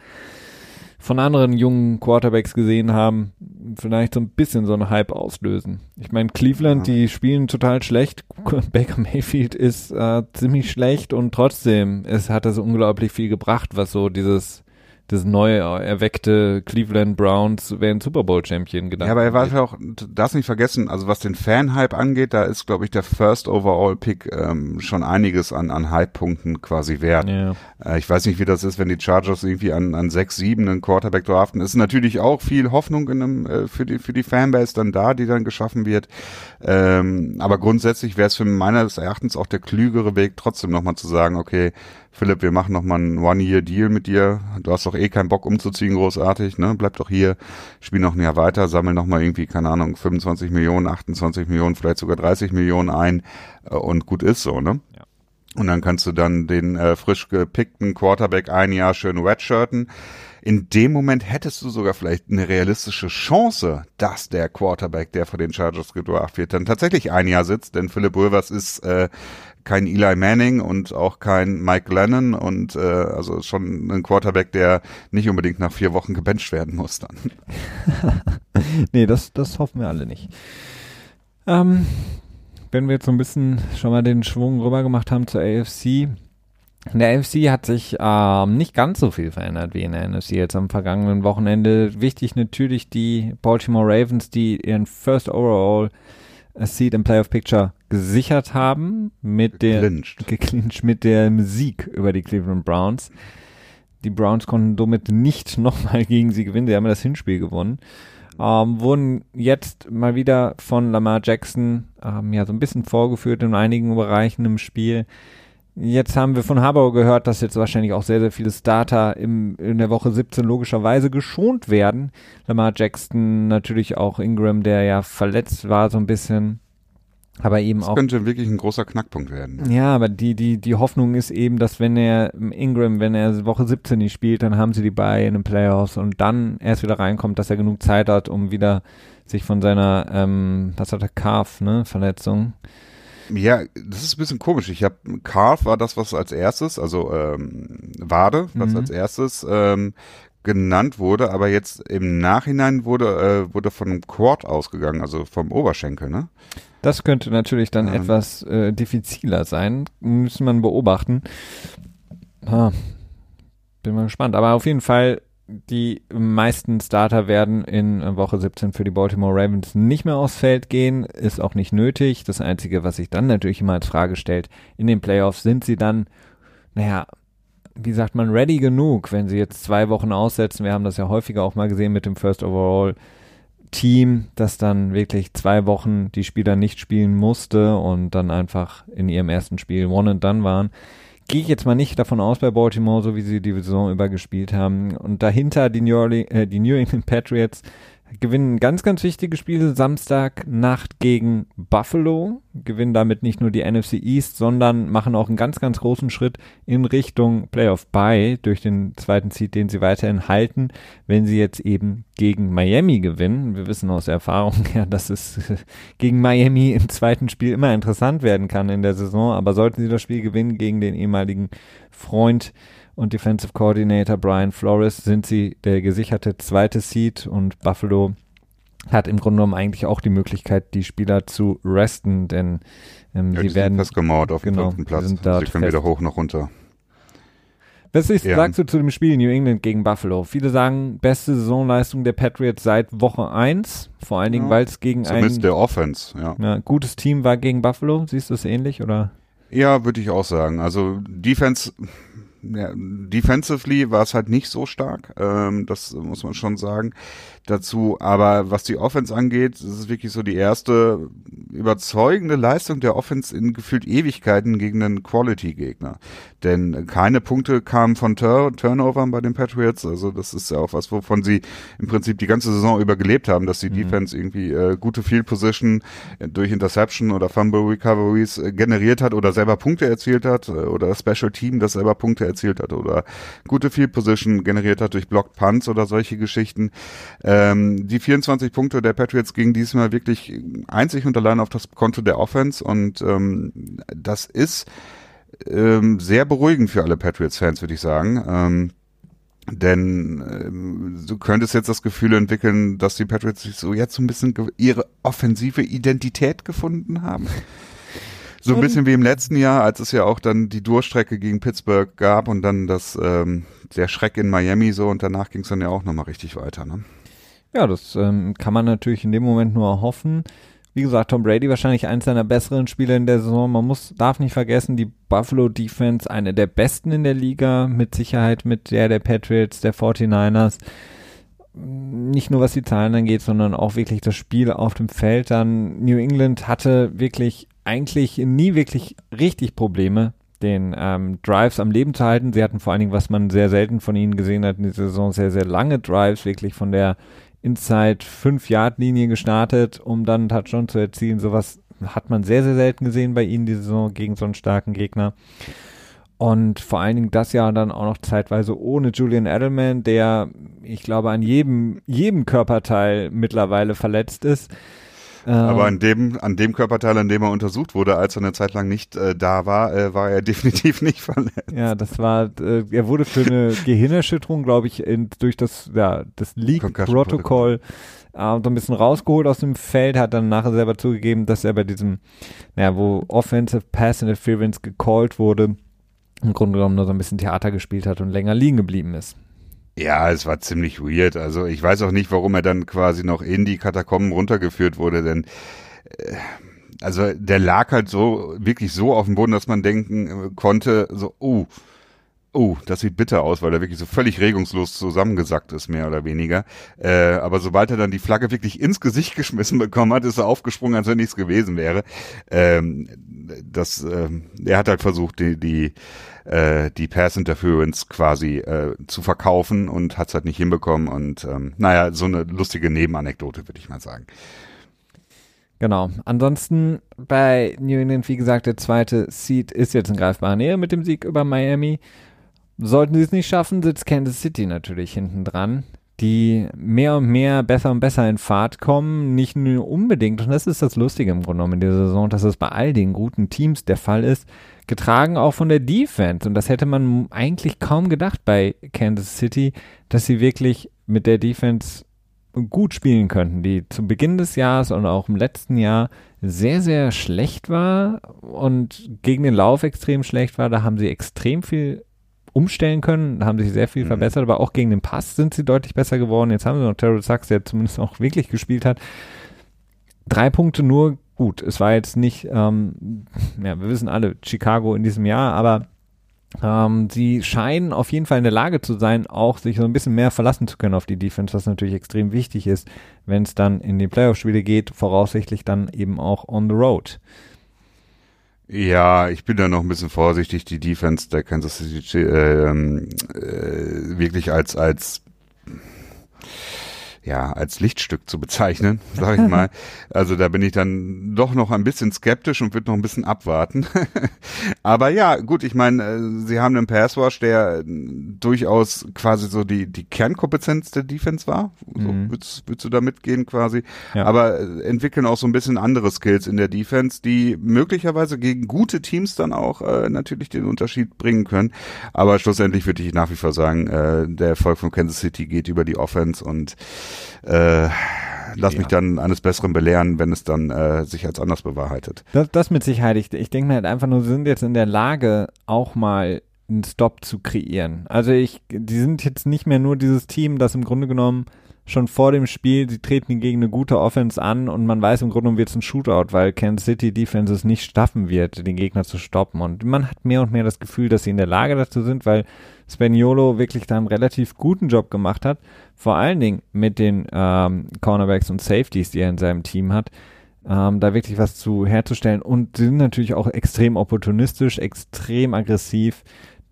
von anderen jungen Quarterbacks gesehen haben, vielleicht so ein bisschen so einen Hype auslösen. Ich meine, Cleveland, Ja. die spielen total schlecht. Baker Mayfield ist äh, ziemlich schlecht und trotzdem es hat das unglaublich viel gebracht, was so dieses das neu erweckte Cleveland Browns wären Super Bowl Champion gedacht. Ja, aber er war ja auch, das nicht vergessen, also was den Fan-Hype angeht, da ist, glaube ich, der First Overall Pick ähm, schon einiges an, an Hype-Punkten quasi wert. Ja. Äh, ich weiß nicht, wie das ist, wenn die Chargers irgendwie an, an 6, 7 einen Quarterback draften. Ist natürlich auch viel Hoffnung in einem, äh, für die, für die Fanbase dann da, die dann geschaffen wird. Ähm, aber grundsätzlich wäre es für meines Erachtens auch der klügere Weg, trotzdem nochmal zu sagen, okay, Philipp, wir machen nochmal einen One-Year-Deal mit dir. Du hast doch eh keinen Bock umzuziehen, großartig, ne? Bleib doch hier, spiel noch ein Jahr weiter, sammel nochmal irgendwie, keine Ahnung, 25 Millionen, 28 Millionen, vielleicht sogar 30 Millionen ein äh, und gut ist so, ne? Ja. Und dann kannst du dann den äh, frisch gepickten Quarterback ein Jahr schön redshirten. In dem Moment hättest du sogar vielleicht eine realistische Chance, dass der Quarterback, der von den Chargers gedraft wird, dann tatsächlich ein Jahr sitzt, denn Philip Rivers ist äh, kein Eli Manning und auch kein Mike Lennon und äh, also schon ein Quarterback, der nicht unbedingt nach vier Wochen gebencht werden muss dann. nee, das, das hoffen wir alle nicht. Ähm, wenn wir jetzt so ein bisschen schon mal den Schwung rüber gemacht haben zur AFC, in der AFC hat sich ähm, nicht ganz so viel verändert wie in der NFC jetzt am vergangenen Wochenende. Wichtig natürlich die Baltimore Ravens, die ihren First Overall Seed im Playoff Picture gesichert haben mit der geklincht mit dem Sieg über die Cleveland Browns. Die Browns konnten somit nicht nochmal gegen sie gewinnen. Sie haben das Hinspiel gewonnen. Ähm, wurden jetzt mal wieder von Lamar Jackson ähm, ja so ein bisschen vorgeführt in einigen Bereichen im Spiel. Jetzt haben wir von Harbour gehört, dass jetzt wahrscheinlich auch sehr, sehr viele Starter im, in der Woche 17 logischerweise geschont werden. Lamar Jackson, natürlich auch Ingram, der ja verletzt war so ein bisschen. Aber eben das auch. Das könnte wirklich ein großer Knackpunkt werden. Ja, aber die, die, die Hoffnung ist eben, dass wenn er Ingram, wenn er Woche 17 nicht spielt, dann haben sie die bei in den Playoffs und dann erst wieder reinkommt, dass er genug Zeit hat, um wieder sich von seiner, ähm, was hat er, Calf, ne, Verletzung. Ja, das ist ein bisschen komisch. Ich habe Calf war das, was als erstes, also ähm, Wade, was mhm. als erstes ähm, genannt wurde, aber jetzt im Nachhinein wurde äh, wurde von Quad ausgegangen, also vom Oberschenkel, ne? Das könnte natürlich dann ähm. etwas äh, diffiziler sein. Müssen man beobachten. Ah, bin mal gespannt. Aber auf jeden Fall, die meisten Starter werden in Woche 17 für die Baltimore Ravens nicht mehr aufs Feld gehen. Ist auch nicht nötig. Das Einzige, was sich dann natürlich immer als Frage stellt, in den Playoffs sind sie dann, naja, wie sagt man, ready genug, wenn sie jetzt zwei Wochen aussetzen. Wir haben das ja häufiger auch mal gesehen mit dem First Overall Team, das dann wirklich zwei Wochen die Spieler nicht spielen musste und dann einfach in ihrem ersten Spiel one and done waren. Gehe ich jetzt mal nicht davon aus bei Baltimore, so wie sie die Saison über gespielt haben. Und dahinter die New, Orleans, äh, die New England Patriots, gewinnen ganz, ganz wichtige Spiele Samstag Nacht gegen Buffalo, gewinnen damit nicht nur die NFC East, sondern machen auch einen ganz, ganz großen Schritt in Richtung Playoff Bye durch den zweiten Seed, den sie weiterhin halten, wenn sie jetzt eben gegen Miami gewinnen. Wir wissen aus Erfahrung ja, dass es gegen Miami im zweiten Spiel immer interessant werden kann in der Saison, aber sollten sie das Spiel gewinnen gegen den ehemaligen Freund und Defensive Coordinator Brian Flores sind sie der gesicherte zweite Seed und Buffalo hat im Grunde genommen eigentlich auch die Möglichkeit, die Spieler zu resten, denn ähm, ja, sie werden festgemauert auf genau, dem Platz. Sind sie können weder hoch noch runter. Was ist, ja. sagst du zu dem Spiel New England gegen Buffalo? Viele sagen, beste Saisonleistung der Patriots seit Woche 1, vor allen Dingen, ja. weil es gegen Zumindest ein der Offense, ja. ja. gutes Team war gegen Buffalo. Siehst du es ähnlich oder? Ja, würde ich auch sagen. Also Defense ja, defensively war es halt nicht so stark, ähm, das muss man schon sagen dazu. Aber was die Offense angeht, ist es wirklich so die erste überzeugende Leistung der Offense in gefühlt Ewigkeiten gegen einen Quality-Gegner. Denn keine Punkte kamen von Tur Turnovern bei den Patriots. Also das ist ja auch was, wovon sie im Prinzip die ganze Saison über gelebt haben, dass die mhm. Defense irgendwie äh, gute Field Position durch Interception oder Fumble Recoveries äh, generiert hat oder selber Punkte erzielt hat äh, oder Special Team, das selber Punkte erzielt hat oder gute Field Position generiert hat durch Blocked Punts oder solche Geschichten. Ähm, die 24 Punkte der Patriots gingen diesmal wirklich einzig und allein auf das Konto der Offense und ähm, das ist ähm, sehr beruhigend für alle Patriots-Fans, würde ich sagen. Ähm, denn ähm, du könntest jetzt das Gefühl entwickeln, dass die Patriots sich so jetzt so ein bisschen ihre offensive Identität gefunden haben. So ein bisschen wie im letzten Jahr, als es ja auch dann die Durchstrecke gegen Pittsburgh gab und dann das ähm, der Schreck in Miami so und danach ging es dann ja auch nochmal richtig weiter. Ne? Ja, das ähm, kann man natürlich in dem Moment nur hoffen. Wie gesagt, Tom Brady wahrscheinlich eins seiner besseren Spieler in der Saison. Man muss, darf nicht vergessen, die Buffalo Defense, eine der besten in der Liga, mit Sicherheit mit der der Patriots, der 49ers. Nicht nur was die Zahlen angeht, sondern auch wirklich das Spiel auf dem Feld. Dann New England hatte wirklich eigentlich nie wirklich richtig Probleme, den ähm, Drives am Leben zu halten. Sie hatten vor allen Dingen, was man sehr selten von ihnen gesehen hat in dieser Saison, sehr, sehr lange Drives, wirklich von der Inside 5-Yard-Linie gestartet, um dann einen Touchdown zu erzielen. Sowas hat man sehr, sehr selten gesehen bei ihnen diese Saison gegen so einen starken Gegner. Und vor allen Dingen das Jahr dann auch noch zeitweise ohne Julian Edelman, der, ich glaube, an jedem, jedem Körperteil mittlerweile verletzt ist. Aber an dem, an dem Körperteil, an dem er untersucht wurde, als er eine Zeit lang nicht äh, da war, äh, war er definitiv nicht verletzt. Ja, das war, äh, er wurde für eine Gehirnerschütterung, glaube ich, in, durch das, ja, das Leak-Protokoll äh, so ein bisschen rausgeholt aus dem Feld, hat dann nachher selber zugegeben, dass er bei diesem, naja, wo Offensive Pass Interference gecallt wurde, im Grunde genommen nur so ein bisschen Theater gespielt hat und länger liegen geblieben ist. Ja, es war ziemlich weird. Also ich weiß auch nicht, warum er dann quasi noch in die Katakomben runtergeführt wurde, denn äh, also der lag halt so wirklich so auf dem Boden, dass man denken äh, konnte, so, oh, oh, das sieht bitter aus, weil er wirklich so völlig regungslos zusammengesackt ist, mehr oder weniger. Äh, aber sobald er dann die Flagge wirklich ins Gesicht geschmissen bekommen hat, ist er aufgesprungen, als wenn nichts gewesen wäre. Ähm, das, äh, er hat halt versucht, die, die äh, die Pass Interference quasi äh, zu verkaufen und hat es halt nicht hinbekommen. Und ähm, naja, so eine lustige Nebenanekdote, würde ich mal sagen. Genau. Ansonsten bei New England, wie gesagt, der zweite Seed ist jetzt in greifbarer Nähe mit dem Sieg über Miami. Sollten sie es nicht schaffen, sitzt Kansas City natürlich hinten dran, die mehr und mehr besser und besser in Fahrt kommen. Nicht nur unbedingt, und das ist das Lustige im Grunde genommen in dieser Saison, dass es bei all den guten Teams der Fall ist, getragen auch von der Defense. Und das hätte man eigentlich kaum gedacht bei Kansas City, dass sie wirklich mit der Defense gut spielen könnten, die zu Beginn des Jahres und auch im letzten Jahr sehr, sehr schlecht war und gegen den Lauf extrem schlecht war. Da haben sie extrem viel umstellen können, haben sich sehr viel mhm. verbessert, aber auch gegen den Pass sind sie deutlich besser geworden. Jetzt haben sie noch Terrell Sachs, der zumindest auch wirklich gespielt hat. Drei Punkte nur gut, es war jetzt nicht, ähm, ja, wir wissen alle, Chicago in diesem Jahr, aber ähm, sie scheinen auf jeden Fall in der Lage zu sein, auch sich so ein bisschen mehr verlassen zu können auf die Defense, was natürlich extrem wichtig ist, wenn es dann in die Playoff-Spiele geht, voraussichtlich dann eben auch on the road. Ja, ich bin da noch ein bisschen vorsichtig, die Defense der Kansas City äh, äh, wirklich als als ja, als Lichtstück zu bezeichnen, sage ich mal. Also da bin ich dann doch noch ein bisschen skeptisch und würde noch ein bisschen abwarten. Aber ja, gut, ich meine, äh, sie haben einen Passwash, der durchaus quasi so die, die Kernkompetenz der Defense war. So, mhm. würdest, würdest du da mitgehen quasi? Ja. Aber äh, entwickeln auch so ein bisschen andere Skills in der Defense, die möglicherweise gegen gute Teams dann auch äh, natürlich den Unterschied bringen können. Aber schlussendlich würde ich nach wie vor sagen, äh, der Erfolg von Kansas City geht über die Offense und äh, lass ja. mich dann eines Besseren belehren, wenn es dann äh, sich als anders bewahrheitet. Das, das mit Sicherheit. Ich, ich denke mir halt einfach nur, sie sind jetzt in der Lage, auch mal einen Stop zu kreieren. Also ich, die sind jetzt nicht mehr nur dieses Team, das im Grunde genommen schon vor dem Spiel, sie treten gegen eine gute Offense an und man weiß im Grunde genommen wird es ein Shootout, weil Kansas City Defense es nicht schaffen wird, den Gegner zu stoppen. Und man hat mehr und mehr das Gefühl, dass sie in der Lage dazu sind, weil Spaniolo wirklich da einen relativ guten Job gemacht hat vor allen Dingen mit den ähm, Cornerbacks und Safeties, die er in seinem Team hat, ähm, da wirklich was zu herzustellen. Und sie sind natürlich auch extrem opportunistisch, extrem aggressiv.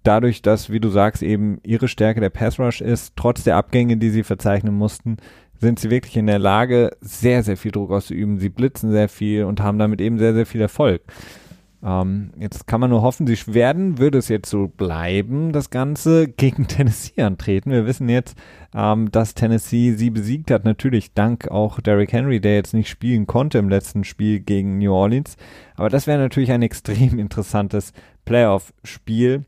Dadurch, dass, wie du sagst, eben ihre Stärke der Pass Rush ist, trotz der Abgänge, die sie verzeichnen mussten, sind sie wirklich in der Lage, sehr, sehr viel Druck auszuüben. Sie blitzen sehr viel und haben damit eben sehr, sehr viel Erfolg. Ähm, jetzt kann man nur hoffen, sie werden, würde es jetzt so bleiben, das Ganze gegen Tennessee antreten. Wir wissen jetzt, ähm, dass Tennessee sie besiegt hat, natürlich dank auch Derrick Henry, der jetzt nicht spielen konnte im letzten Spiel gegen New Orleans. Aber das wäre natürlich ein extrem interessantes Playoff-Spiel.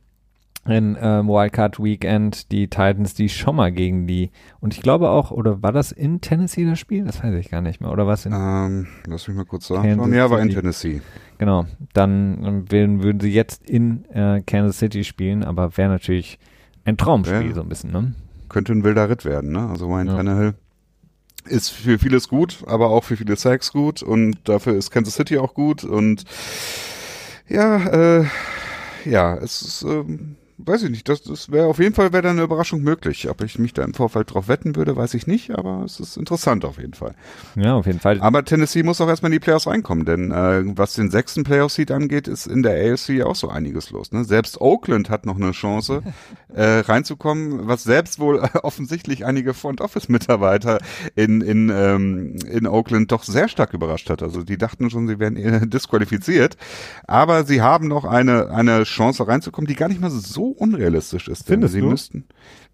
In ähm, Wildcard Weekend die Titans, die schon mal gegen die und ich glaube auch, oder war das in Tennessee das Spiel? Das weiß ich gar nicht mehr. Oder was in ähm, Lass mich mal kurz sagen. Ja, war in Tennessee. Genau. Dann ähm, würden sie jetzt in äh, Kansas City spielen, aber wäre natürlich ein Traumspiel ja. so ein bisschen, ne? Könnte ein wilder Ritt werden, ne? Also Ryan ja. Tannehill ist für vieles gut, aber auch für viele Sacks gut und dafür ist Kansas City auch gut und ja, äh, ja, es ist ähm, weiß ich nicht, das, das wäre auf jeden Fall wäre da eine Überraschung möglich. Ob ich mich da im Vorfeld drauf wetten würde, weiß ich nicht, aber es ist interessant auf jeden Fall. Ja, auf jeden Fall. Aber Tennessee muss auch erstmal in die Playoffs reinkommen, denn äh, was den sechsten Playoff-Seed angeht, ist in der AFC auch so einiges los. Ne? Selbst Oakland hat noch eine Chance, äh, reinzukommen, was selbst wohl äh, offensichtlich einige Front-Office-Mitarbeiter in, in, ähm, in Oakland doch sehr stark überrascht hat. Also die dachten schon, sie werden äh, disqualifiziert. Aber sie haben noch eine, eine Chance reinzukommen, die gar nicht mal so unrealistisch ist. Findest sie du? müssten.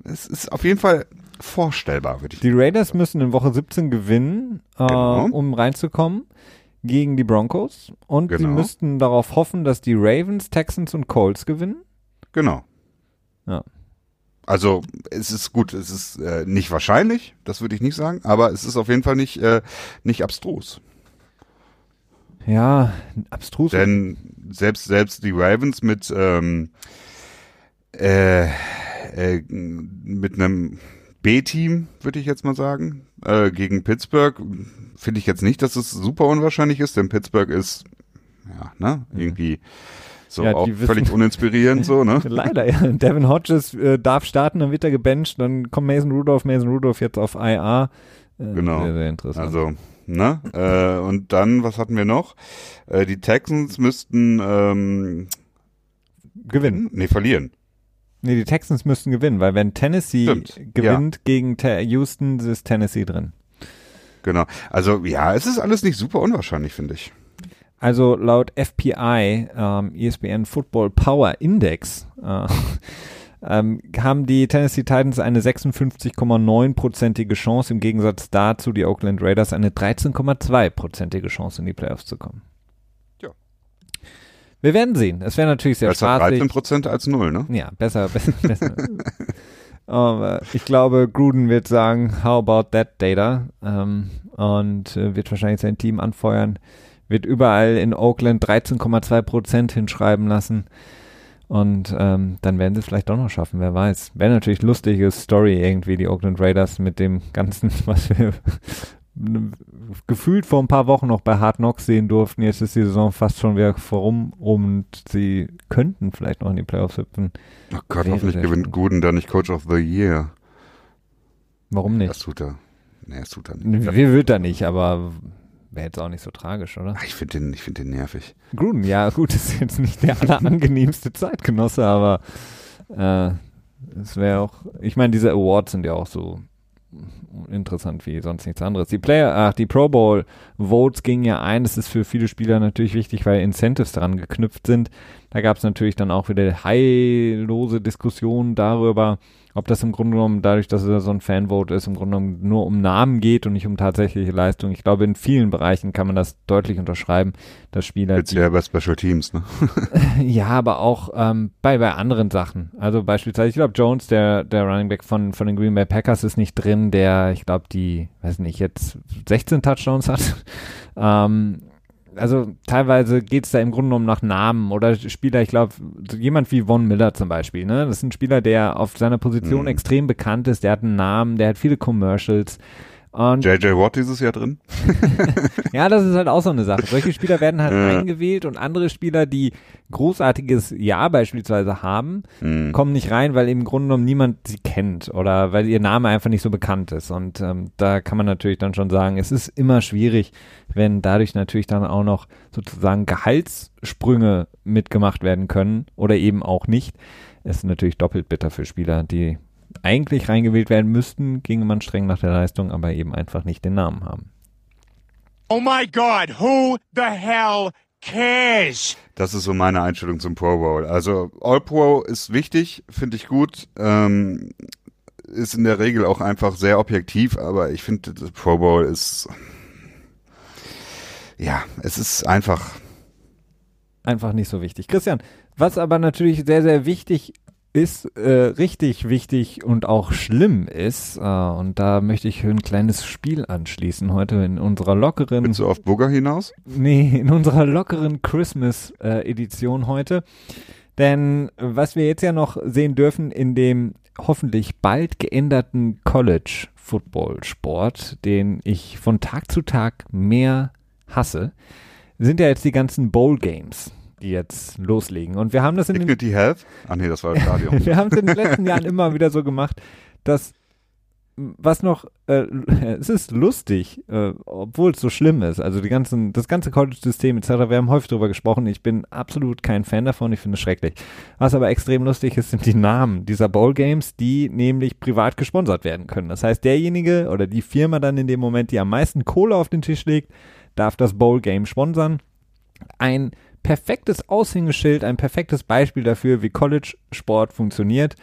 Es ist auf jeden Fall vorstellbar, würde ich Die Raiders müssen in Woche 17 gewinnen, äh, genau. um reinzukommen gegen die Broncos. Und genau. sie müssten darauf hoffen, dass die Ravens, Texans und Colts gewinnen. Genau. Ja. Also es ist gut, es ist äh, nicht wahrscheinlich, das würde ich nicht sagen, aber es ist auf jeden Fall nicht, äh, nicht abstrus. Ja, abstrus. Denn selbst, selbst die Ravens mit ähm, äh, äh, mit einem B-Team, würde ich jetzt mal sagen, äh, gegen Pittsburgh. Finde ich jetzt nicht, dass es super unwahrscheinlich ist, denn Pittsburgh ist, ja, ne, irgendwie so ja, auch völlig uninspirierend, so, ne? Leider, ja. Devin Hodges äh, darf starten, dann wird er gebencht, dann kommt Mason Rudolph, Mason Rudolph jetzt auf IA. Äh, genau. Sehr, sehr interessant. Also, ne? Äh, und dann, was hatten wir noch? Äh, die Texans müssten ähm, gewinnen. Nee, verlieren. Nee, die Texans müssten gewinnen, weil wenn Tennessee Stimmt, gewinnt ja. gegen Houston, ist Tennessee drin. Genau. Also ja, es ist alles nicht super unwahrscheinlich, finde ich. Also laut FPI, ähm, ESPN Football Power Index, äh, ähm, haben die Tennessee Titans eine 56,9-prozentige Chance, im Gegensatz dazu die Oakland Raiders eine 13,2-prozentige Chance in die Playoffs zu kommen. Wir werden sehen. Es wäre natürlich sehr besser spaßig. 13 Prozent als null, ne? Ja, besser, besser, besser. Aber ich glaube, Gruden wird sagen, how about that data? Ähm, und äh, wird wahrscheinlich sein Team anfeuern, wird überall in Oakland 13,2 Prozent hinschreiben lassen. Und ähm, dann werden sie es vielleicht doch noch schaffen, wer weiß. Wäre natürlich lustige Story irgendwie, die Oakland Raiders mit dem ganzen, was wir gefühlt vor ein paar Wochen noch bei Hard Knocks sehen durften. Jetzt ist die Saison fast schon wieder vorum und sie könnten vielleicht noch in die Playoffs hüpfen. Oh Gott, Wäre hoffentlich gewinnt Guden da nicht Coach of the Year. Warum nicht? Das tut er. Nee, das tut er nicht. Wie wird er nicht, aber wäre jetzt auch nicht so tragisch, oder? Ich finde den, find den nervig. Gruden, ja gut, ist jetzt nicht der allerangenehmste Zeitgenosse, aber äh, es wäre auch, ich meine, diese Awards sind ja auch so interessant wie sonst nichts anderes. Die Player, ach, die Pro Bowl Votes gingen ja ein. Das ist für viele Spieler natürlich wichtig, weil Incentives daran geknüpft sind. Da gab es natürlich dann auch wieder heillose Diskussionen darüber, ob das im Grunde genommen, dadurch, dass es so ein Fanvote ist, im Grunde genommen nur um Namen geht und nicht um tatsächliche Leistung. Ich glaube, in vielen Bereichen kann man das deutlich unterschreiben, dass Spieler. Jetzt ja bei Special Teams, ne? ja, aber auch ähm, bei, bei anderen Sachen. Also beispielsweise, ich glaube, Jones, der, der Running Back von, von den Green Bay Packers, ist nicht drin, der, ich glaube, die, weiß nicht, jetzt 16 Touchdowns hat. ähm, also teilweise geht es da im Grunde genommen nach Namen oder Spieler, ich glaube, jemand wie Von Miller zum Beispiel, ne? Das ist ein Spieler, der auf seiner Position mhm. extrem bekannt ist, der hat einen Namen, der hat viele Commercials. Und JJ Watt dieses Jahr drin? ja, das ist halt auch so eine Sache. Solche Spieler werden halt ja. eingewählt und andere Spieler, die großartiges Jahr beispielsweise haben, mhm. kommen nicht rein, weil im Grunde genommen niemand sie kennt oder weil ihr Name einfach nicht so bekannt ist. Und ähm, da kann man natürlich dann schon sagen, es ist immer schwierig, wenn dadurch natürlich dann auch noch sozusagen Gehaltssprünge mitgemacht werden können oder eben auch nicht. Es ist natürlich doppelt bitter für Spieler, die eigentlich reingewählt werden müssten, ginge man streng nach der Leistung, aber eben einfach nicht den Namen haben. Oh my God, who the hell cares? Das ist so meine Einstellung zum Pro Bowl. Also All Pro ist wichtig, finde ich gut. Ähm, ist in der Regel auch einfach sehr objektiv, aber ich finde, das Pro Bowl ist ja, es ist einfach einfach nicht so wichtig. Christian, was aber natürlich sehr, sehr wichtig ist äh, richtig wichtig und auch schlimm ist. Äh, und da möchte ich ein kleines Spiel anschließen heute in unserer lockeren. Willst du auf Bugger hinaus? Nee, in unserer lockeren Christmas-Edition heute. Denn was wir jetzt ja noch sehen dürfen in dem hoffentlich bald geänderten College-Football-Sport, den ich von Tag zu Tag mehr hasse, sind ja jetzt die ganzen Bowl-Games die jetzt loslegen. Und wir haben das in den, Dignity Health? Ach nee, das war Stadion. wir haben es in den letzten Jahren immer wieder so gemacht, dass was noch, äh, es ist lustig, äh, obwohl es so schlimm ist. Also die ganzen, das ganze College-System etc. Wir haben häufig darüber gesprochen. Ich bin absolut kein Fan davon. Ich finde es schrecklich. Was aber extrem lustig ist, sind die Namen dieser Bowl-Games, die nämlich privat gesponsert werden können. Das heißt, derjenige oder die Firma dann in dem Moment, die am meisten Kohle auf den Tisch legt, darf das Bowl-Game sponsern. Ein perfektes Aushängeschild, ein perfektes Beispiel dafür, wie College-Sport funktioniert.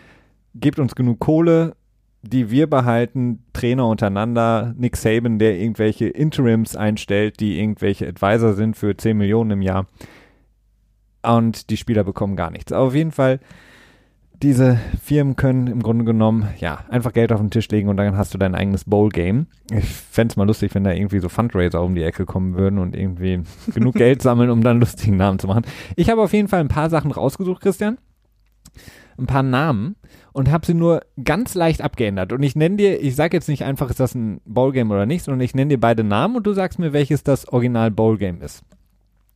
Gebt uns genug Kohle, die wir behalten, Trainer untereinander, Nick Saban, der irgendwelche Interims einstellt, die irgendwelche Advisor sind für 10 Millionen im Jahr. Und die Spieler bekommen gar nichts. Aber auf jeden Fall, diese Firmen können im Grunde genommen, ja, einfach Geld auf den Tisch legen und dann hast du dein eigenes Bowl-Game. Ich fände es mal lustig, wenn da irgendwie so Fundraiser um die Ecke kommen würden und irgendwie genug Geld sammeln, um dann lustigen Namen zu machen. Ich habe auf jeden Fall ein paar Sachen rausgesucht, Christian. Ein paar Namen und habe sie nur ganz leicht abgeändert. Und ich nenne dir, ich sage jetzt nicht einfach, ist das ein Bowl-Game oder nicht, sondern ich nenne dir beide Namen und du sagst mir, welches das Original Bowl-Game ist.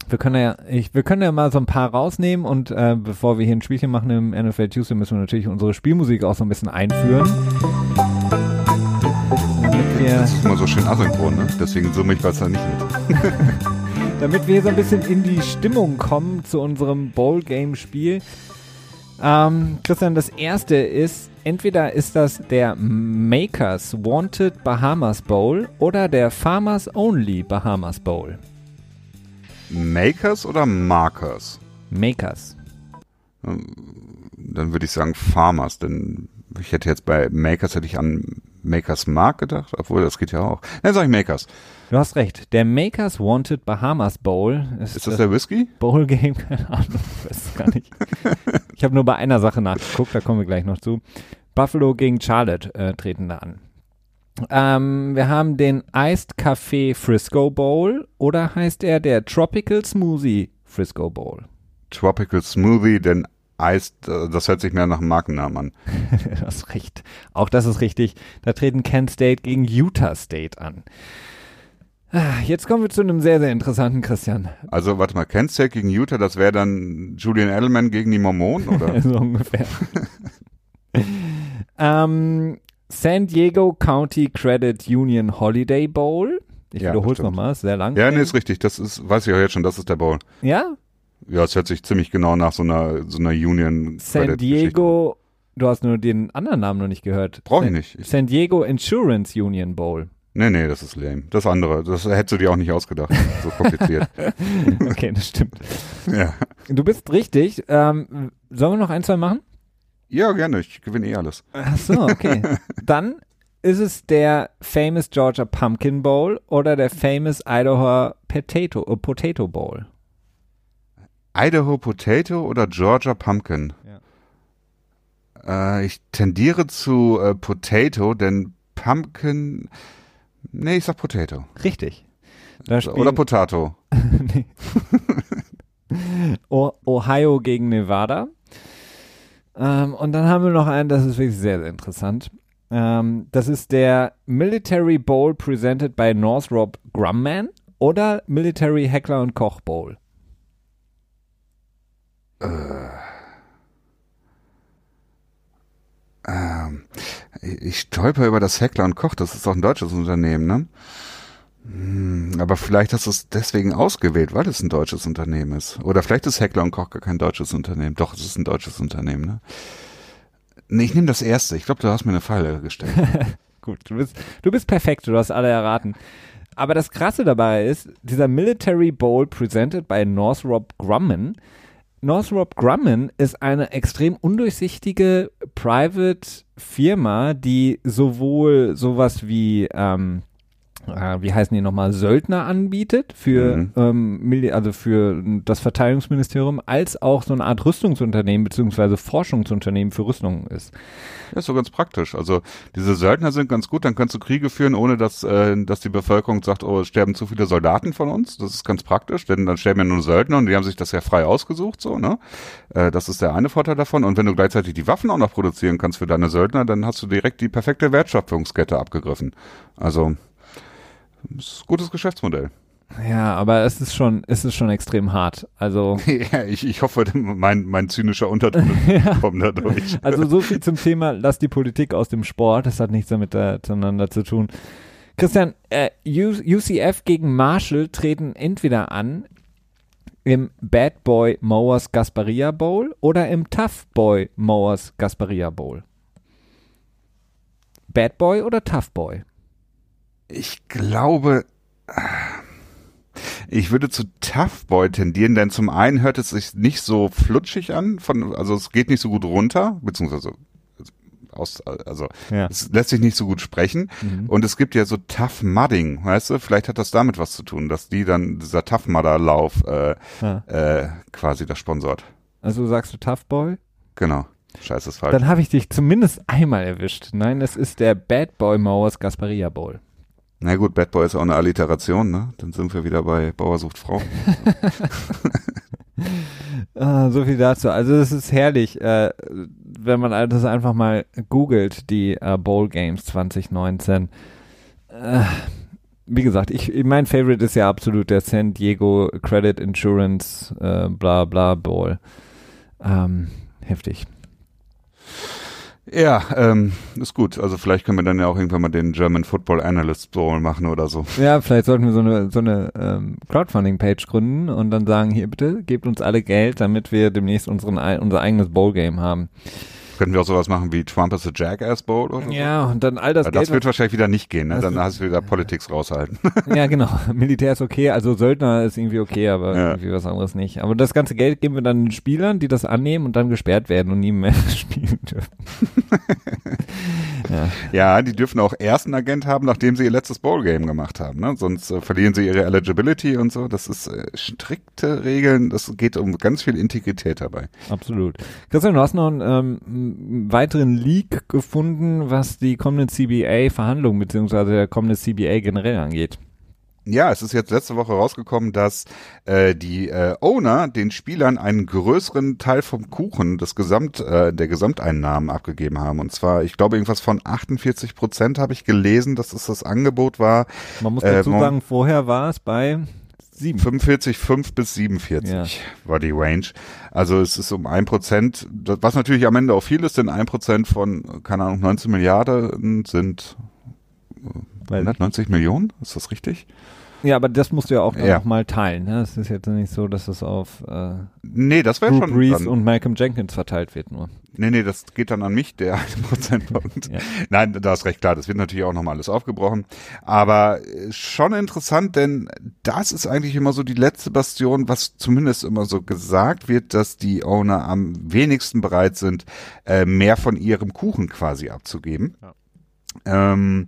Wir können ja, ich, wir können ja mal so ein paar rausnehmen und äh, bevor wir hier ein Spielchen machen im NFL Tuesday, müssen wir natürlich unsere Spielmusik auch so ein bisschen einführen. Das ist immer so schön asynchron, ne? Deswegen summe ich was da nicht mit. damit wir hier so ein bisschen in die Stimmung kommen zu unserem Bowl-Game-Spiel. Ähm, Christian, das erste ist, entweder ist das der Makers Wanted Bahamas Bowl oder der Farmers Only Bahamas Bowl. Makers oder Markers? Makers. Dann würde ich sagen Farmers, denn ich hätte jetzt bei Makers hätte ich an Makers Mark gedacht, obwohl das geht ja auch. Dann sage ich Makers. Du hast recht. Der Makers Wanted Bahamas Bowl ist, ist das der Whisky? Bowl Game, keine Ahnung, ich weiß gar nicht. ich habe nur bei einer Sache nachgeguckt, da kommen wir gleich noch zu. Buffalo gegen Charlotte äh, treten da an. Ähm, wir haben den Iced Café Frisco Bowl oder heißt er der Tropical Smoothie Frisco Bowl? Tropical Smoothie, denn Iced, äh, das hört sich mehr nach einem Markennamen an. du hast recht. Auch das ist richtig. Da treten Kent State gegen Utah State an. Ah, jetzt kommen wir zu einem sehr, sehr interessanten Christian. Also, warte mal, Kent State gegen Utah, das wäre dann Julian Edelman gegen die Mormonen, oder? so ungefähr. ähm, San Diego County Credit Union Holiday Bowl. Ich ja, wiederhole es nochmal, ist sehr lang. Ja, nee, ist richtig. Das ist, weiß ich auch jetzt schon, das ist der Bowl. Ja? Ja, es hört sich ziemlich genau nach so einer, so einer Union. San Diego, du hast nur den anderen Namen noch nicht gehört. Brauche ich nicht. Ich San Diego Insurance Union Bowl. Nee, nee, das ist lame. Das andere, das hättest du dir auch nicht ausgedacht. So kompliziert. okay, das stimmt. Ja. Du bist richtig. Ähm, sollen wir noch ein, zwei machen? Ja, gerne. Ich gewinne eh alles. Ach so, okay. Dann ist es der famous Georgia Pumpkin Bowl oder der famous Idaho Potato, uh, Potato Bowl? Idaho Potato oder Georgia Pumpkin? Ja. Äh, ich tendiere zu äh, Potato, denn Pumpkin. Nee, ich sag Potato. Richtig. Oder Potato. Ohio gegen Nevada. Ähm, und dann haben wir noch einen, das ist wirklich sehr, sehr interessant. Ähm, das ist der Military Bowl presented by Northrop Grumman oder Military Heckler und Koch Bowl. Äh, ähm, ich stolper über das Heckler und Koch, das ist doch ein deutsches Unternehmen, ne? Hm, aber vielleicht hast du es deswegen ausgewählt, weil es ein deutsches Unternehmen ist. Oder vielleicht ist Heckler und Koch gar kein deutsches Unternehmen. Doch, es ist ein deutsches Unternehmen, ne? Nee, ich nehme das erste. Ich glaube, du hast mir eine Falle gestellt. Gut, du bist, du bist perfekt, du hast alle erraten. Aber das Krasse dabei ist, dieser Military Bowl presented by Northrop Grumman. Northrop Grumman ist eine extrem undurchsichtige Private Firma, die sowohl sowas wie ähm, äh, wie heißen die nochmal, Söldner anbietet für, Mhm. ähm, also für das Verteidigungsministerium, als auch so eine Art Rüstungsunternehmen beziehungsweise Forschungsunternehmen für Rüstungen ist. Ja, ist so ganz praktisch. Also diese Söldner sind ganz gut, dann kannst du Kriege führen, ohne dass, äh, dass die Bevölkerung sagt, oh, es sterben zu viele Soldaten von uns. Das ist ganz praktisch, denn dann sterben ja nur Söldner und die haben sich das ja frei ausgesucht, so, ne? Äh, das ist der eine Vorteil davon. Und wenn du gleichzeitig die Waffen auch noch produzieren kannst für deine Söldner, dann hast du direkt die perfekte Wertschöpfungskette abgegriffen. Also, ist ein gutes Geschäftsmodell. Ja, aber es ist schon, es ist schon extrem hart. Also, ja, ich, ich hoffe, mein, mein zynischer Unterton kommt dadurch. also so viel zum Thema, lass die Politik aus dem Sport. Das hat nichts damit äh, miteinander zu tun. Christian, äh, UCF gegen Marshall treten entweder an im Bad Boy Mowers Gasparia Bowl oder im Tough Boy Mowers Gasparia Bowl. Bad Boy oder Tough Boy? Ich glaube, ich würde zu Tough Boy tendieren, denn zum einen hört es sich nicht so flutschig an, von, also es geht nicht so gut runter, beziehungsweise aus, also Ja. es lässt sich nicht so gut sprechen. Mhm. Und es gibt ja so Tough Mudding, weißt du? Vielleicht hat das damit was zu tun, dass die dann dieser Tough Mudder Lauf äh, Ja. äh, quasi das sponsort. Also sagst du Tough Boy? Genau. Scheiße ist falsch. Dann habe ich dich zumindest einmal erwischt. Nein, es ist der Bad Boy Mowers Gasparia Bowl. Na gut, Bad Boy ist auch eine Alliteration, ne? Dann sind wir wieder bei Bauer sucht Frau. Ah, so viel dazu. Also es ist herrlich, äh, wenn man das einfach mal googelt, die äh, Bowl Games 2019. Äh, wie gesagt, ich, mein Favorite ist ja absolut der San Diego Credit Insurance äh, bla bla Bowl. Ähm, heftig. Ja, ähm, ist gut. Also vielleicht können wir dann ja auch irgendwann mal den German Football Analyst Bowl machen oder so. Ja, vielleicht sollten wir so eine, so eine ähm, Crowdfunding-Page gründen und dann sagen, hier bitte, gebt uns alle Geld, damit wir demnächst unseren, unser eigenes Bowl-Game haben. Könnten wir auch sowas machen wie Trump is a Jackass Bowl oder so? Ja, und dann all das Ja, Geld. das wird wahrscheinlich wieder nicht gehen, ne? Dann hast du wieder Politics raushalten. Ja, genau. Militär ist okay, also Söldner ist irgendwie okay, aber Ja. irgendwie was anderes nicht. Aber das ganze Geld geben wir dann den Spielern, die das annehmen und dann gesperrt werden und nie mehr spielen dürfen. ja. ja, die dürfen auch erst einen Agent haben, nachdem sie ihr letztes Bowl-Game gemacht haben, ne? Sonst äh, verlieren sie ihre Eligibility und so. Das ist äh, strikte Regeln. Das geht um ganz viel Integrität dabei. Absolut. Christian, du hast noch einen ähm, einen weiteren Leak gefunden, was die kommenden CBA-Verhandlungen beziehungsweise der kommende CBA generell angeht. Ja, es ist jetzt letzte Woche rausgekommen, dass äh, die äh, Owner den Spielern einen größeren Teil vom Kuchen des Gesamt äh, der Gesamteinnahmen abgegeben haben. Und zwar, ich glaube, irgendwas von 48 Prozent habe ich gelesen, dass es das Angebot war. Man muss Äh, dazu Mo- sagen, vorher war es bei sieben. 45, 5 bis 47 war die Range. Also es ist um ein Prozent, das- was natürlich am Ende auch viel ist, denn ein Prozent von, keine Ahnung, 19 Milliarden sind Weil, 190 Millionen, ist das richtig? Ja, aber das musst du ja auch Ja. noch mal teilen. Ne? Es ist jetzt nicht so, dass es auf äh, Nee, das Drew schon. Brees dann- und Malcolm Jenkins verteilt wird nur. Nee, nee, das geht dann an mich, der eine Prozentpunkt. Ja. Nein, da ist recht klar, das wird natürlich auch nochmal alles aufgebrochen. Aber äh, schon interessant, denn das ist eigentlich immer so die letzte Bastion, was zumindest immer so gesagt wird, dass die Owner am wenigsten bereit sind, äh, mehr von ihrem Kuchen quasi abzugeben. Ähm,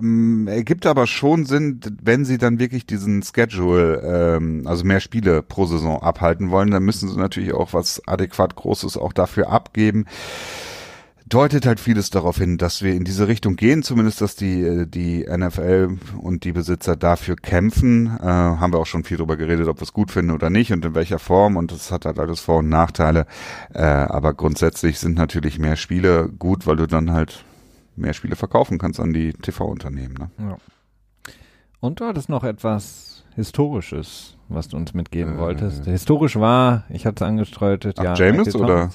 ähm, ergibt aber schon Sinn, wenn sie dann wirklich diesen Schedule, ähm, also mehr Spiele pro Saison abhalten wollen, dann müssen sie natürlich auch was adäquat Großes auch dafür abgeben. Deutet halt vieles darauf hin, dass wir in diese Richtung gehen, zumindest dass die, äh, die NFL und die Besitzer dafür kämpfen. Äh, haben wir auch schon viel drüber geredet, ob wir es gut finden oder nicht und in welcher Form und das hat halt alles Vor- und Nachteile. Äh, aber grundsätzlich sind natürlich mehr Spiele gut, weil du dann halt mehr Spiele verkaufen kannst an die TV-Unternehmen. Ne? Ja. Und du hattest noch etwas Historisches, was du uns mitgeben Äh. wolltest. Historisch war, ich hatte es angestreut, ja. Michael oder?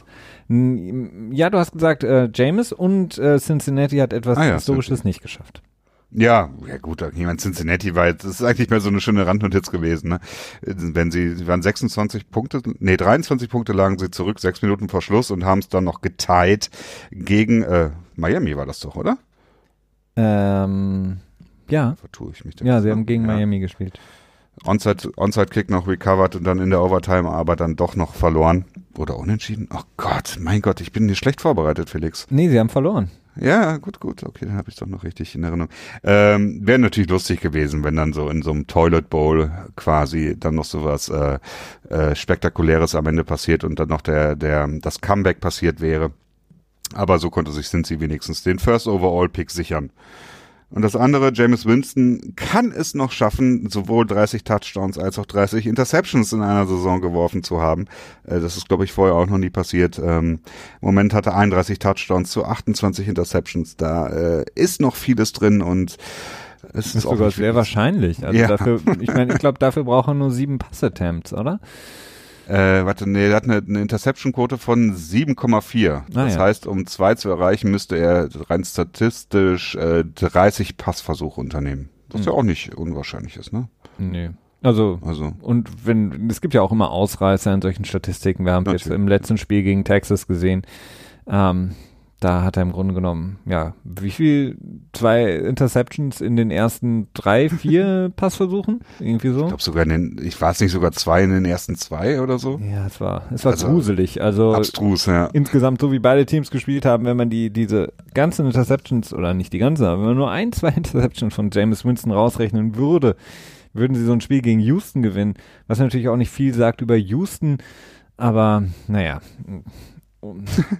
Ja, du hast gesagt, äh, James und äh, Cincinnati hat etwas Ah ja, Historisches nicht geschafft. Ja, ja gut, ich meine, Cincinnati war jetzt, das ist eigentlich mehr so eine schöne Randnotiz gewesen, ne? Wenn sie, sie waren 26 Punkte, nee, 23 Punkte lagen sie zurück, sechs Minuten vor Schluss und haben es dann noch geteilt gegen äh, Miami war das doch, oder? Ähm, ja, Vertue ich mich da ja, sie ne? haben gegen Ja. Miami gespielt. Onside, Onside Kick noch recovered und dann in der Overtime aber dann doch noch verloren. Oder unentschieden? Oh Gott, mein Gott, ich bin hier schlecht vorbereitet, Felix. Nee, sie haben verloren. Ja, gut, gut. Okay, dann habe ich doch noch richtig in Erinnerung. Ähm, Wäre natürlich lustig gewesen, wenn dann so in so einem Toilet Bowl quasi dann noch so was äh, äh, Spektakuläres am Ende passiert und dann noch der, der, das Comeback passiert wäre. Aber so konnte sich Cincy wenigstens den First Overall Pick sichern. Und das andere, James Winston kann es noch schaffen, sowohl 30 Touchdowns als auch 30 Interceptions in einer Saison geworfen zu haben. Äh, das ist, glaube ich, vorher auch noch nie passiert. Ähm, Im Moment hat er 31 Touchdowns zu 28 Interceptions. Da äh, ist noch vieles drin und es ist, ist sogar sehr wahrscheinlich. Also Ja. dafür, ich meine, ich glaube, dafür braucht er nur sieben Pass-Attempts, oder? Äh, warte, nee, er hat eine, eine Interception-Quote von 7,4. das ja. heißt, um zwei zu erreichen, müsste er rein statistisch äh, 30 Passversuche unternehmen. Was ja auch nicht unwahrscheinlich ist, ne? Nee. Also, Also, und wenn, es gibt ja auch immer Ausreißer in solchen Statistiken. Wir haben jetzt Natürlich. im letzten Spiel gegen Texas gesehen. Ähm, da hat er im Grunde genommen, ja, wie viel? Zwei Interceptions in den ersten drei, vier Passversuchen? Irgendwie so? ich glaube sogar in den, ich weiß nicht, sogar zwei in den ersten zwei oder so. Ja, es war, es war Also, gruselig. Also, Abstrus, ja. insgesamt, so wie beide Teams gespielt haben, wenn man die, diese ganzen Interceptions, oder nicht die ganzen, aber wenn man nur ein, zwei Interceptions von James Winston rausrechnen würde, würden sie so ein Spiel gegen Houston gewinnen, was natürlich auch nicht viel sagt über Houston, aber naja,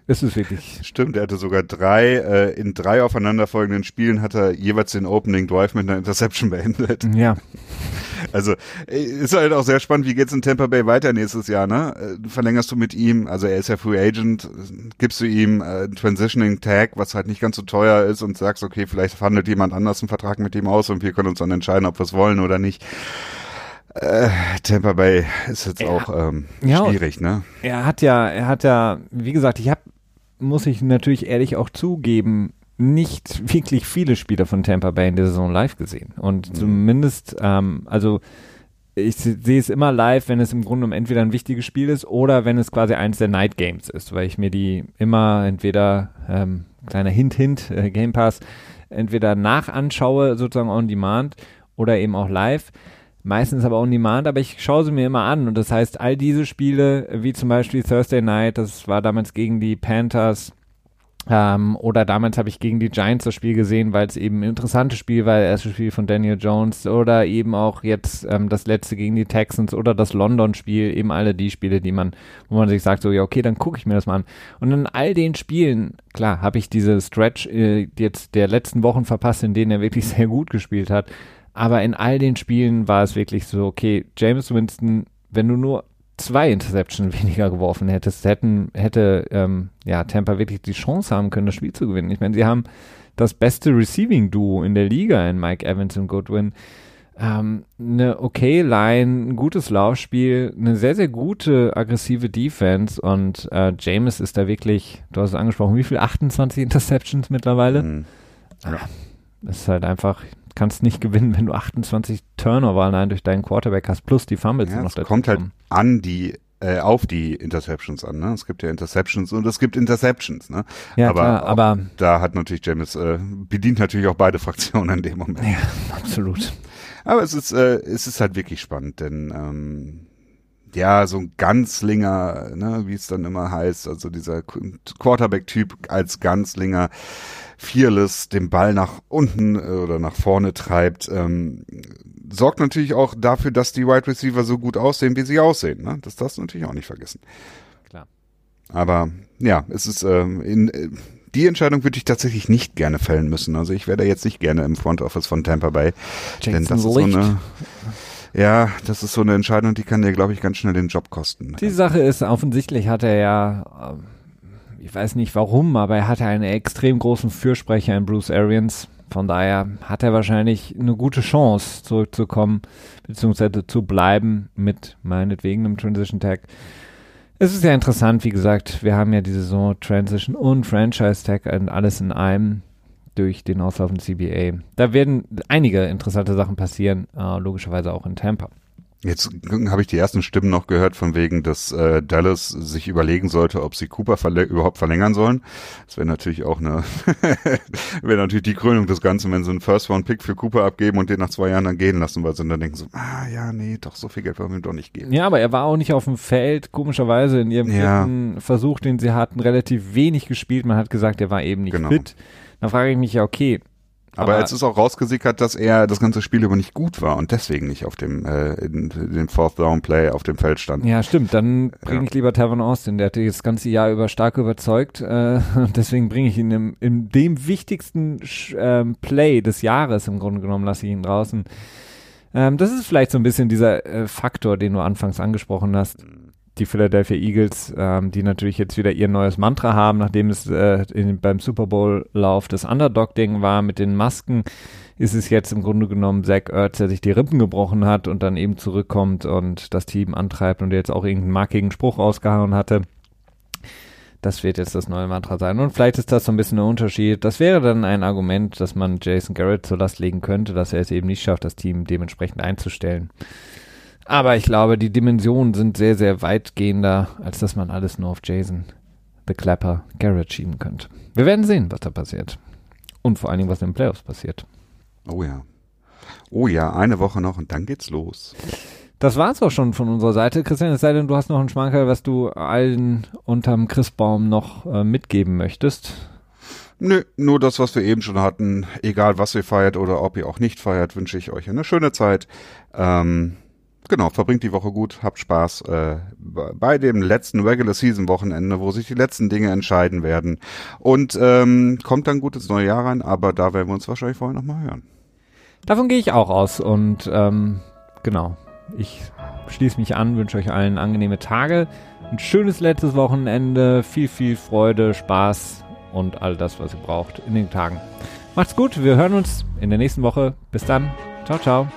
es ist wirklich, Stimmt, er hatte sogar drei, äh, in drei aufeinanderfolgenden Spielen hat er jeweils den Opening Drive mit einer Interception beendet. ja, Also äh, ist halt auch sehr spannend, wie geht's in Tampa Bay weiter nächstes Jahr, ne? Äh, Verlängerst du mit ihm, also er ist ja Free Agent, gibst du ihm äh, einen Transitioning Tag, was halt nicht ganz so teuer ist und sagst, okay, vielleicht verhandelt jemand anders einen Vertrag mit ihm aus und wir können uns dann entscheiden, ob wir es wollen oder nicht. Äh, Tampa Bay ist jetzt Ja. auch ähm, Ja, schwierig, ne? er hat ja, er hat ja, wie gesagt, ich habe, muss ich natürlich ehrlich auch zugeben, nicht wirklich viele Spieler von Tampa Bay in der Saison live gesehen. Und zumindest, ähm, also ich se- sehe es immer live, wenn es im Grunde um entweder ein wichtiges Spiel ist oder wenn es quasi eins der Night Games ist, weil ich mir die immer entweder, ähm, kleiner Hint, Hint, äh, Game Pass, entweder nachanschaue, sozusagen on demand oder eben auch live. Meistens aber on demand, aber ich schaue sie mir immer an und das heißt, all diese Spiele, wie zum Beispiel Thursday Night, das war damals gegen die Panthers, ähm, oder damals habe ich gegen die Giants das Spiel gesehen, weil es eben ein interessantes Spiel war, das erste Spiel von Daniel Jones oder eben auch jetzt ähm, das letzte gegen die Texans oder das London-Spiel, eben alle die Spiele, die man, wo man sich sagt, so ja okay, dann gucke ich mir das mal an. Und in all den Spielen, klar, habe ich diese Stretch äh, jetzt der letzten Wochen verpasst, in denen er wirklich sehr gut gespielt hat. Aber in all den Spielen war es wirklich so, okay, James Winston, wenn du nur zwei Interceptions weniger geworfen hättest, hätten, hätte ähm, ja, Tampa wirklich die Chance haben können, das Spiel zu gewinnen. Ich meine, sie haben das beste Receiving-Duo in der Liga in Mike Evans und Goodwin. Ähm, eine okay Line, ein gutes Laufspiel, eine sehr, sehr gute aggressive Defense und äh, James ist da wirklich, du hast es angesprochen, wie viel? 28 Interceptions mittlerweile? Hm. Das ist halt einfach, kannst nicht gewinnen, wenn du 28 Turnover allein durch deinen Quarterback hast, plus die Fumbles Ja, noch es kommt halt an die äh, auf die Interceptions an. Ne? Es gibt ja Interceptions und es gibt Interceptions. Ne? Ja, aber klar, auch aber da hat natürlich James äh, bedient natürlich auch beide Fraktionen in dem Moment. ja, absolut. Aber es ist äh, es ist halt wirklich spannend, denn ähm, ja, so ein Ganzlinger, ne, wie es dann immer heißt, also dieser Qu- Quarterback-Typ als Ganzlinger, fearless den Ball nach unten äh, oder nach vorne treibt, ähm, sorgt natürlich auch dafür, dass die Wide Receiver so gut aussehen, wie sie aussehen. Ne? Das darfst du natürlich auch nicht vergessen. Klar. Aber ja, es ist ähm, in äh, die Entscheidung würde ich tatsächlich nicht gerne fällen müssen. Also ich wäre da jetzt nicht gerne im Front Office von Tampa Bay. denn das ist so eine, ja, das ist so eine Entscheidung, die kann dir, glaube ich, ganz schnell den Job kosten. Die Sache ist, offensichtlich hat er ja, ähm, ich weiß nicht warum, aber er hatte einen extrem großen Fürsprecher in Bruce Arians. Von daher hat er wahrscheinlich eine gute Chance, zurückzukommen, beziehungsweise zu bleiben mit meinetwegen einem Transition Tag. Es ist ja interessant, wie gesagt, wir haben ja die Saison Transition und Franchise Tag und alles in einem durch den auslaufenden CBA. Da werden einige interessante Sachen passieren, äh, logischerweise auch in Tampa. Jetzt habe ich die ersten Stimmen noch gehört von wegen, dass äh, Dallas sich überlegen sollte, ob sie Cooper verle überhaupt verlängern sollen. Das wäre natürlich auch eine, wäre natürlich die Krönung des Ganzen, wenn sie einen First-Round-Pick für Cooper abgeben und den nach zwei Jahren dann gehen lassen, weil sie dann denken so, ah ja, nee, doch so viel Geld wollen wir doch nicht geben. Ja, aber er war auch nicht auf dem Feld, komischerweise in ihrem Ja. Versuch, den sie hatten, relativ wenig gespielt. Man hat gesagt, er war eben nicht Genau. fit. Da frage ich mich ja, okay. Aber, Aber- jetzt ist auch rausgesickert, dass er das ganze Spiel über nicht gut war und deswegen nicht auf dem äh, in, in dem Fourth Down Play auf dem Feld stand. Ja, stimmt. Dann bringe Ja. ich lieber Tavon Austin. Der hat dich das ganze Jahr über stark überzeugt. Äh, deswegen bringe ich ihn im, in dem wichtigsten ähm, Play des Jahres im Grunde genommen, lasse ich ihn draußen. Ähm, das ist vielleicht so ein bisschen dieser äh, Faktor, den du anfangs angesprochen hast. Die Philadelphia Eagles, ähm, die natürlich jetzt wieder ihr neues Mantra haben, nachdem es äh, in, beim Super Bowl-Lauf das Underdog-Ding war mit den Masken, ist es jetzt im Grunde genommen Zach Ertz, der sich die Rippen gebrochen hat und dann eben zurückkommt und das Team antreibt und jetzt auch irgendeinen markigen Spruch rausgehauen hatte. Das wird jetzt das neue Mantra sein. Und vielleicht ist das so ein bisschen ein Unterschied. Das wäre dann ein Argument, dass man Jason Garrett zur Last legen könnte, dass er es eben nicht schafft, das Team dementsprechend einzustellen. Aber ich glaube, die Dimensionen sind sehr, sehr weitgehender, als dass man alles nur auf Jason, The Clapper, Garrett schieben könnte. Wir werden sehen, was da passiert. Und vor allen Dingen, was in den Playoffs passiert. Oh ja. Oh ja, eine Woche noch und dann geht's los. Das war's auch schon von unserer Seite. Christian, es sei denn, du hast noch einen Schmankerl, was du allen unterm Christbaum noch äh, mitgeben möchtest. Nö, nur das, was wir eben schon hatten. Egal, was ihr feiert oder ob ihr auch nicht feiert, wünsche ich euch eine schöne Zeit. Ähm, genau, verbringt die Woche gut, habt Spaß äh, bei dem letzten Regular Season Wochenende, wo sich die letzten Dinge entscheiden werden. Und ähm, kommt dann gut ins neue Jahr rein, aber da werden wir uns wahrscheinlich vorher nochmal hören. Davon gehe ich auch aus und ähm, genau, ich schließe mich an, wünsche euch allen angenehme Tage, ein schönes letztes Wochenende, viel, viel Freude, Spaß und all das, was ihr braucht in den Tagen. Macht's gut, wir hören uns in der nächsten Woche. Bis dann. Ciao, ciao.